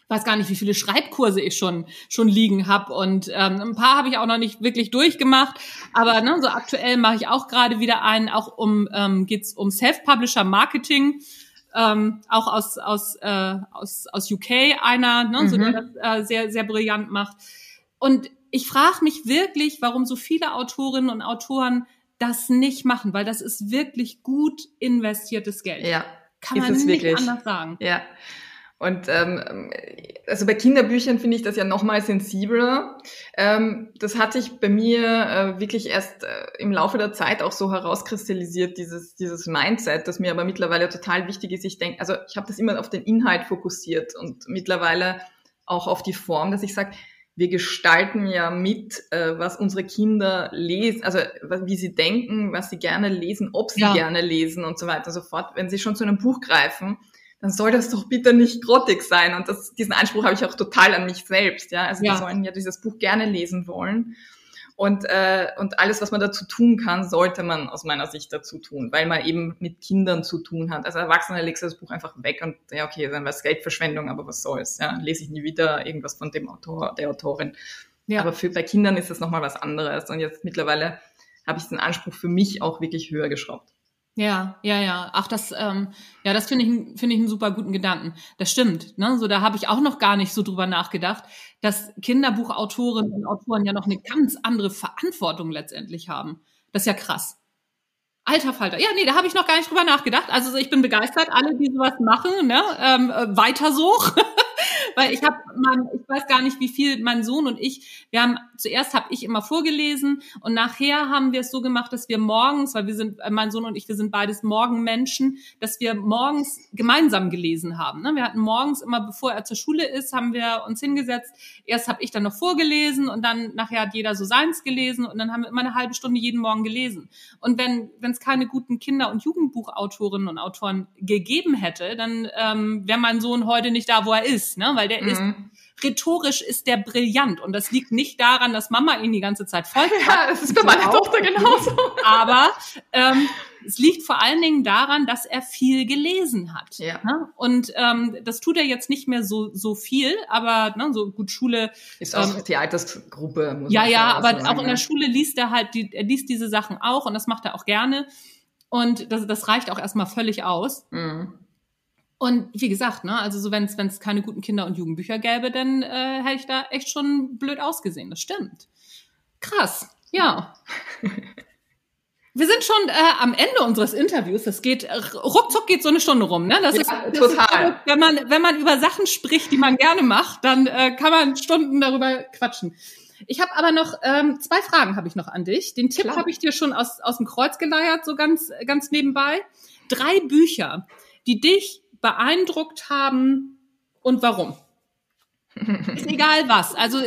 weiß gar nicht, wie viele Schreibkurse ich schon schon liegen habe und ähm, ein paar habe ich auch noch nicht wirklich durchgemacht, aber ne, so aktuell mache ich auch gerade wieder einen, auch um ähm, geht's um Self-Publisher Marketing. Ähm, auch aus aus äh, aus aus UK einer, ne, mhm. so der das äh, sehr sehr brillant macht. Und ich frage mich wirklich, warum so viele Autorinnen und Autoren das nicht machen, weil das ist wirklich gut investiertes Geld. Ja. Kann man nicht wirklich. anders sagen. Ja. Und ähm, also bei Kinderbüchern finde ich das ja nochmal sensibler. Ähm, das hat sich bei mir äh, wirklich erst äh, im Laufe der Zeit auch so herauskristallisiert, dieses, dieses Mindset, das mir aber mittlerweile total wichtig ist. Ich denke, also ich habe das immer auf den Inhalt fokussiert und mittlerweile auch auf die Form, dass ich sage, wir gestalten ja mit, äh, was unsere Kinder lesen, also wie sie denken, was sie gerne lesen, ob sie ja. gerne lesen und so weiter und so fort. Wenn sie schon zu einem Buch greifen, dann soll das doch bitte nicht grottig sein. Und das, diesen Anspruch habe ich auch total an mich selbst. Ja, also ja. die sollen ja dieses Buch gerne lesen wollen. Und, äh, und alles, was man dazu tun kann, sollte man aus meiner Sicht dazu tun, weil man eben mit Kindern zu tun hat. Also Erwachsene legst du das Buch einfach weg und ja, okay, dann war es Geldverschwendung, aber was soll's. Ja, lese ich nie wieder irgendwas von dem Autor, der Autorin. Ja. Aber für, bei Kindern ist das nochmal was anderes. Und jetzt mittlerweile habe ich den Anspruch für mich auch wirklich höher geschraubt. Ja, ja, ja. Ach, das, ähm, ja, das finde ich, finde ich einen super guten Gedanken. Das stimmt. Ne? So, da habe ich auch noch gar nicht so drüber nachgedacht, dass Kinderbuchautorinnen und Autoren ja noch eine ganz andere Verantwortung letztendlich haben. Das ist ja krass. Alter Falter. Ja, nee, da habe ich noch gar nicht drüber nachgedacht. Also ich bin begeistert, alle, die sowas machen, ne? ähm, äh, weiter so. Weil ich habe, ich weiß gar nicht, wie viel mein Sohn und ich, wir haben, zuerst habe ich immer vorgelesen und nachher haben wir es so gemacht, dass wir morgens, weil wir sind, äh, mein Sohn und ich, wir sind beides Morgenmenschen, dass wir morgens gemeinsam gelesen haben. Ne? Wir hatten morgens immer, bevor er zur Schule ist, haben wir uns hingesetzt. Erst habe ich dann noch vorgelesen und dann nachher hat jeder so seins gelesen und dann haben wir immer eine halbe Stunde jeden Morgen gelesen. Und wenn es keine guten Kinder- und Jugendbuchautorinnen und Autoren gegeben hätte, dann ähm, wäre mein Sohn heute nicht da, wo er ist, ne? weil der mhm. ist rhetorisch ist der brillant und das liegt nicht daran, dass Mama ihn die ganze Zeit folgt. Ja, das ist bei meiner Tochter genauso. Aber ähm, es liegt vor allen Dingen daran, dass er viel gelesen hat. Ja. Ne? Und ähm, das tut er jetzt nicht mehr so so viel, aber ne, so gut Schule ist auch ähm, die Altersgruppe. Muss ja, ja, aber sagen, auch in der ne? Schule liest er halt, die, er liest diese Sachen auch und das macht er auch gerne. Und das, das reicht auch erstmal völlig aus. Mhm. Und wie gesagt, ne, also so wenn es keine guten Kinder- und Jugendbücher gäbe, dann äh, hätte ich da echt schon blöd ausgesehen. Das stimmt. Krass, ja. Wir sind schon äh, am Ende unseres Interviews. Das geht ruckzuck geht so eine Stunde rum. Ne? Das ja, ist das total. Ist, wenn man wenn man über Sachen spricht, die man gerne macht, dann äh, kann man Stunden darüber quatschen. Ich habe aber noch ähm, zwei Fragen habe ich noch an dich. Den Tipp habe ich dir schon aus aus dem Kreuz geleiert, so ganz ganz nebenbei. Drei Bücher, die dich beeindruckt haben und warum? Ist egal was. Also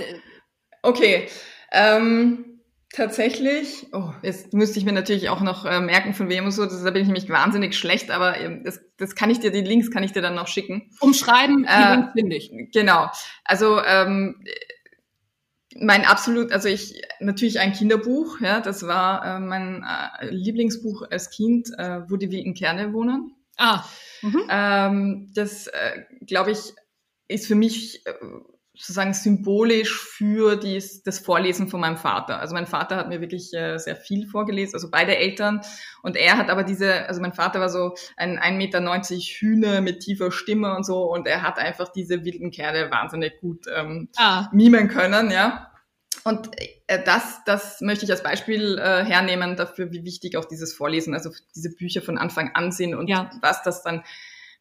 okay. Ähm, tatsächlich, oh, jetzt müsste ich mir natürlich auch noch äh, merken, von wem und so, da bin ich nämlich wahnsinnig schlecht, aber äh, das, das kann ich dir, die Links kann ich dir dann noch schicken. Umschreiben, die äh, Links finde ich. Genau. Also ähm, mein absolut, also ich natürlich ein Kinderbuch, ja, das war äh, mein äh, Lieblingsbuch als Kind, äh, wo die wie in Kerne wohnen. Ah. Mhm. Ähm, das, äh, glaube ich, ist für mich äh, sozusagen symbolisch für dies, das Vorlesen von meinem Vater. Also mein Vater hat mir wirklich äh, sehr viel vorgelesen, also beide Eltern. Und er hat aber diese, also mein Vater war so ein 1,90 Meter Hühner mit tiefer Stimme und so. Und er hat einfach diese wilden Kerle wahnsinnig gut ähm, ah. mimen können, ja. Und äh, das, das möchte ich als Beispiel äh, hernehmen dafür, wie wichtig auch dieses Vorlesen, also diese Bücher von Anfang an sind und ja. was das dann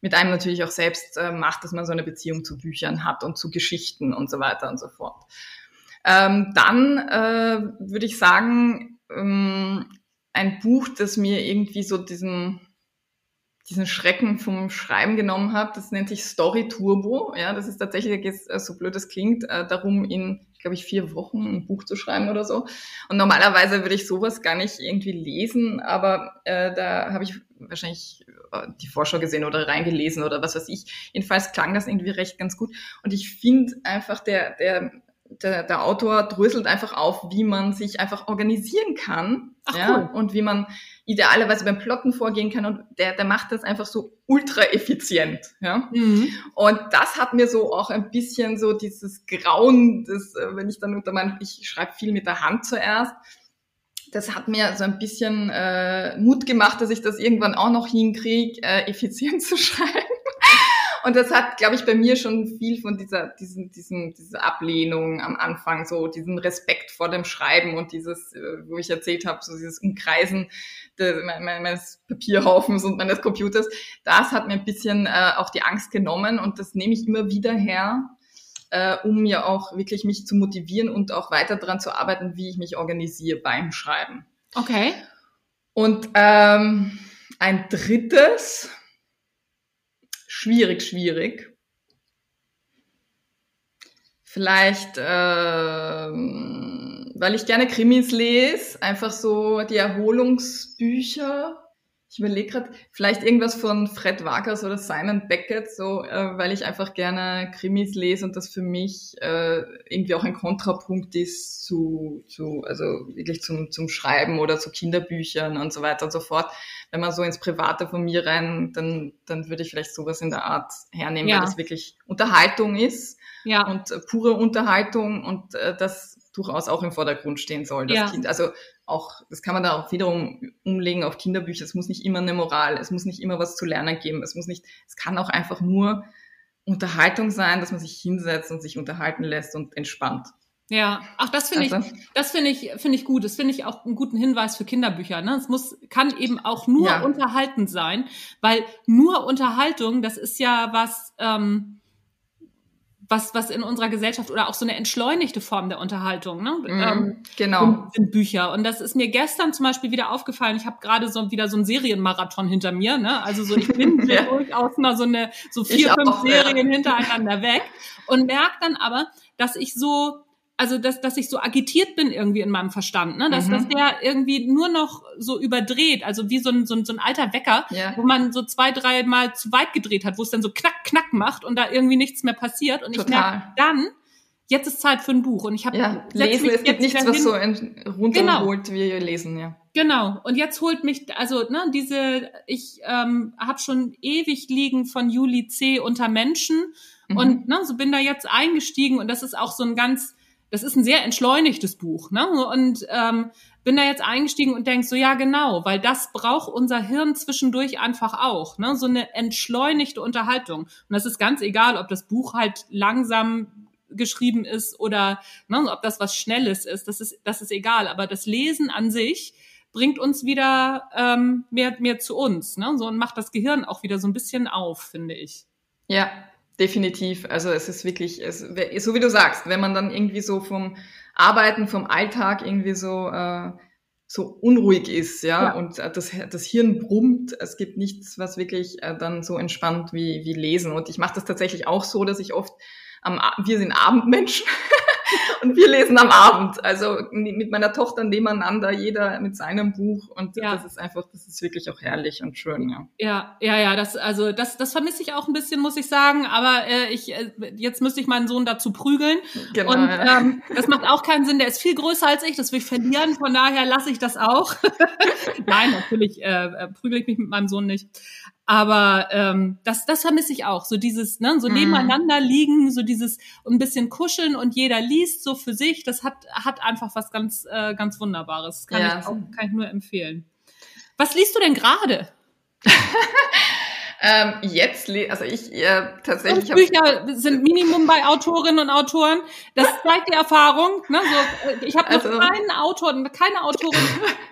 mit einem natürlich auch selbst äh, macht, dass man so eine Beziehung zu Büchern hat und zu Geschichten und so weiter und so fort. Ähm, dann äh, würde ich sagen, ähm, ein Buch, das mir irgendwie so diesen diesen Schrecken vom Schreiben genommen hat, das nennt sich Story Turbo. Ja, das ist tatsächlich, äh, so blöd es klingt, äh, darum in glaube ich, vier Wochen ein Buch zu schreiben oder so. Und normalerweise würde ich sowas gar nicht irgendwie lesen, aber äh, da habe ich wahrscheinlich äh, die Vorschau gesehen oder reingelesen oder was weiß ich. Jedenfalls klang das irgendwie recht ganz gut. Und ich finde einfach, der, der der, der Autor dröselt einfach auf, wie man sich einfach organisieren kann Ach, ja, cool. und wie man idealerweise beim Plotten vorgehen kann und der, der macht das einfach so ultra effizient. Ja? Mhm. Und das hat mir so auch ein bisschen so dieses Grauen, das, äh, wenn ich dann unter meinem, ich schreibe viel mit der Hand zuerst, das hat mir so ein bisschen äh, Mut gemacht, dass ich das irgendwann auch noch hinkriege, äh, effizient zu schreiben. Und das hat, glaube ich, bei mir schon viel von dieser, diesen, diesen, dieser Ablehnung am Anfang, so diesen Respekt vor dem Schreiben und dieses, äh, wo ich erzählt habe, so dieses Umkreisen des, meines Papierhaufens und meines Computers, das hat mir ein bisschen äh, auch die Angst genommen und das nehme ich immer wieder her, äh, um ja auch wirklich mich zu motivieren und auch weiter daran zu arbeiten, wie ich mich organisiere beim Schreiben. Okay. Und ähm, ein drittes, schwierig, schwierig. Vielleicht, äh, weil ich gerne Krimis lese, einfach so die Erholungsbücher. Ich überlege gerade, vielleicht irgendwas von Fred Vargas oder Simon Beckett, so, äh, weil ich einfach gerne Krimis lese und das für mich äh, irgendwie auch ein Kontrapunkt ist zu, zu also wirklich zum, zum Schreiben oder zu Kinderbüchern und so weiter und so fort wenn man so ins Private von mir rein, dann, dann würde ich vielleicht sowas in der Art hernehmen, ja. weil das wirklich Unterhaltung ist ja. und äh, pure Unterhaltung und äh, das durchaus auch im Vordergrund stehen soll. Das ja. Kind, also auch, das kann man da auch wiederum umlegen auf Kinderbücher. Es muss nicht immer eine Moral, es muss nicht immer was zu lernen geben. Es muss nicht, es kann auch einfach nur Unterhaltung sein, dass man sich hinsetzt und sich unterhalten lässt und entspannt. Ja, ach, das finde ich, also das finde ich, finde ich gut. Das finde ich auch einen guten Hinweis für Kinderbücher. Ne? Es muss, kann eben auch nur ja. unterhaltend sein, weil nur Unterhaltung, das ist ja was, ähm, was, was in unserer Gesellschaft oder auch so eine entschleunigte Form der Unterhaltung, ne? Mhm, ähm, genau. Sind, Bücher. Und das ist mir gestern zum Beispiel wieder aufgefallen. Ich habe gerade so wieder so einen Serienmarathon hinter mir, ne? Also so, ich bin ja. durchaus mal so eine, so vier, ich fünf auch, Serien ja. hintereinander weg und merke dann aber, dass ich so also dass, dass ich so agitiert bin irgendwie in meinem Verstand, ne? dass, mhm. dass der irgendwie nur noch so überdreht, also wie so ein, so ein, so ein alter Wecker, ja. wo man so zwei, drei Mal zu weit gedreht hat, wo es dann so knack, knack macht und da irgendwie nichts mehr passiert. Und Total. ich merke dann, jetzt ist Zeit für ein Buch. Und ich habe ja, lesen, es gibt nichts, was so runterholt genau. wie lesen, ja. Genau. Und jetzt holt mich, also ne, diese, ich ähm, habe schon ewig liegen von Juli C. unter Menschen mhm. und ne, so bin da jetzt eingestiegen und das ist auch so ein ganz das ist ein sehr entschleunigtes Buch. Ne? Und ähm, bin da jetzt eingestiegen und denk so, ja genau, weil das braucht unser Hirn zwischendurch einfach auch. Ne? So eine entschleunigte Unterhaltung. Und das ist ganz egal, ob das Buch halt langsam geschrieben ist oder ne, ob das was Schnelles ist. Das ist, das ist egal. Aber das Lesen an sich bringt uns wieder ähm, mehr, mehr zu uns. Ne? So und macht das Gehirn auch wieder so ein bisschen auf, finde ich. Ja, Definitiv. Also es ist wirklich, es, so wie du sagst, wenn man dann irgendwie so vom Arbeiten, vom Alltag irgendwie so äh, so unruhig ist, ja, ja. und das, das Hirn brummt. Es gibt nichts, was wirklich äh, dann so entspannt wie, wie Lesen. Und ich mache das tatsächlich auch so, dass ich oft am, wir sind Abendmenschen. und wir lesen am Abend. Also mit meiner Tochter nebeneinander, jeder mit seinem Buch. Und ja. das ist einfach, das ist wirklich auch herrlich und schön, ja. Ja, ja, ja, das, also das, das vermisse ich auch ein bisschen, muss ich sagen. Aber äh, ich, äh, jetzt müsste ich meinen Sohn dazu prügeln. Genau, und ja. ähm, das macht auch keinen Sinn. Der ist viel größer als ich, das will ich verlieren. Von daher lasse ich das auch. Nein, natürlich äh, äh, prügel ich mich mit meinem Sohn nicht. Aber ähm, das, das vermisse ich auch. So dieses, ne, so mhm. nebeneinander liegen, so dieses ein bisschen kuscheln und jeder liest so für sich. Das hat, hat einfach was ganz, äh, ganz Wunderbares. Kann, ja. ich auch, kann ich nur empfehlen. Was liest du denn gerade? ähm, jetzt, also ich äh, tatsächlich. Fünf Bücher sind Minimum bei Autorinnen und Autoren. Das zeigt die Erfahrung. Ne? So, äh, ich habe noch also, keinen Autor, keine Autorin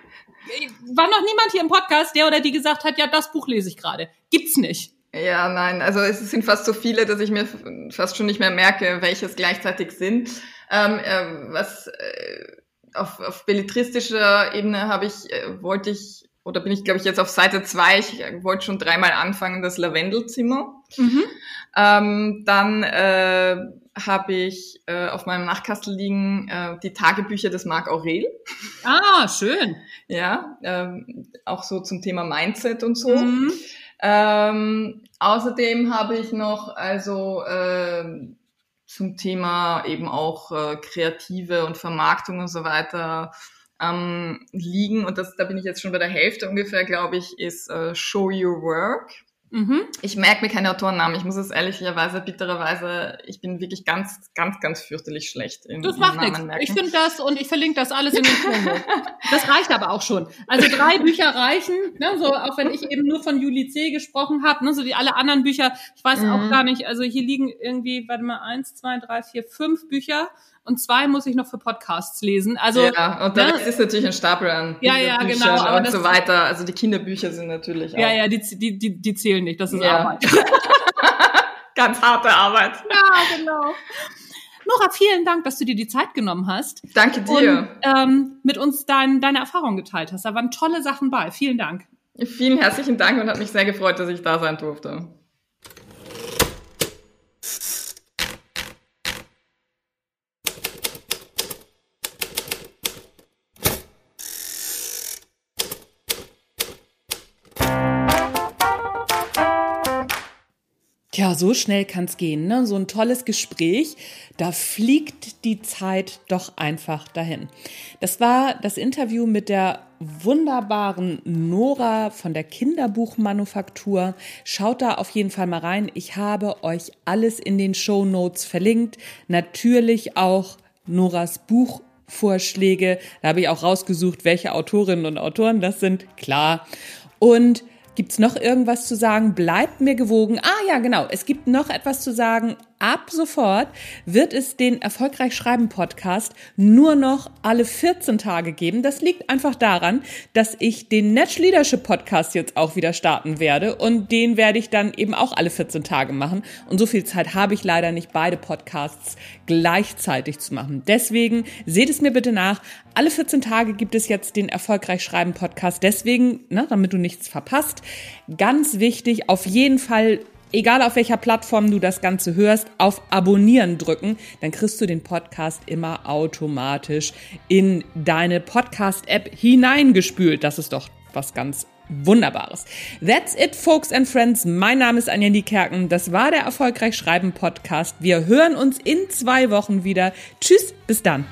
war noch niemand hier im Podcast, der oder die gesagt hat, ja, das Buch lese ich gerade. Gibt's nicht. Ja, nein, also es sind fast so viele, dass ich mir fast schon nicht mehr merke, welches gleichzeitig sind. Ähm, äh, was äh, auf, auf belletristischer Ebene habe ich, äh, wollte ich, oder bin ich, glaube ich, jetzt auf Seite zwei. ich äh, wollte schon dreimal anfangen, das Lavendelzimmer. Mhm. Ähm, dann äh, habe ich äh, auf meinem Nachkastel liegen äh, die Tagebücher des Marc Aurel. Ah, schön. ja, ähm, auch so zum Thema Mindset und so. Mhm. Ähm, außerdem habe ich noch also äh, zum Thema eben auch äh, Kreative und Vermarktung und so weiter ähm, liegen. Und das, da bin ich jetzt schon bei der Hälfte ungefähr, glaube ich, ist äh, Show Your Work. Mhm. Ich merke mir keine Autorennamen. Ich muss es ehrlicherweise, bittererweise, ich bin wirklich ganz, ganz, ganz fürchterlich schlecht in Das macht nichts. Ich finde das und ich verlinke das alles in den Show Das reicht aber auch schon. Also drei Bücher reichen, ne, so auch wenn ich eben nur von Juli C. gesprochen habe, ne, so die alle anderen Bücher, ich weiß mhm. auch gar nicht, also hier liegen irgendwie, warte mal, eins, zwei, drei, vier, fünf Bücher und zwei muss ich noch für Podcasts lesen. Also ja, und dann ne? ist natürlich ein Stapel an ja, ja, genau, und so weiter. Also die Kinderbücher sind natürlich auch. Ja, ja, die, die, die, die zählen nicht. Das ist ja. Arbeit. Ganz harte Arbeit. Ja, genau. Nora, vielen Dank, dass du dir die Zeit genommen hast. Danke dir. Und ähm, mit uns dein, deine Erfahrungen geteilt hast. Da waren tolle Sachen bei. Vielen Dank. Vielen herzlichen Dank und hat mich sehr gefreut, dass ich da sein durfte. So schnell kann's gehen, ne? So ein tolles Gespräch, da fliegt die Zeit doch einfach dahin. Das war das Interview mit der wunderbaren Nora von der Kinderbuchmanufaktur. Schaut da auf jeden Fall mal rein. Ich habe euch alles in den Show Notes verlinkt. Natürlich auch Noras Buchvorschläge. Da habe ich auch rausgesucht, welche Autorinnen und Autoren das sind. Klar. Und Gibt's noch irgendwas zu sagen? Bleibt mir gewogen. Ah ja, genau. Es gibt noch etwas zu sagen ab sofort wird es den Erfolgreich Schreiben Podcast nur noch alle 14 Tage geben. Das liegt einfach daran, dass ich den Netsch Leadership Podcast jetzt auch wieder starten werde und den werde ich dann eben auch alle 14 Tage machen. Und so viel Zeit habe ich leider nicht, beide Podcasts gleichzeitig zu machen. Deswegen seht es mir bitte nach. Alle 14 Tage gibt es jetzt den Erfolgreich Schreiben Podcast. Deswegen, ne, damit du nichts verpasst, ganz wichtig, auf jeden Fall egal auf welcher Plattform du das Ganze hörst, auf Abonnieren drücken. Dann kriegst du den Podcast immer automatisch in deine Podcast-App hineingespült. Das ist doch was ganz Wunderbares. That's it, folks and friends. Mein Name ist Anja Niekerken. Das war der Erfolgreich Schreiben Podcast. Wir hören uns in zwei Wochen wieder. Tschüss, bis dann.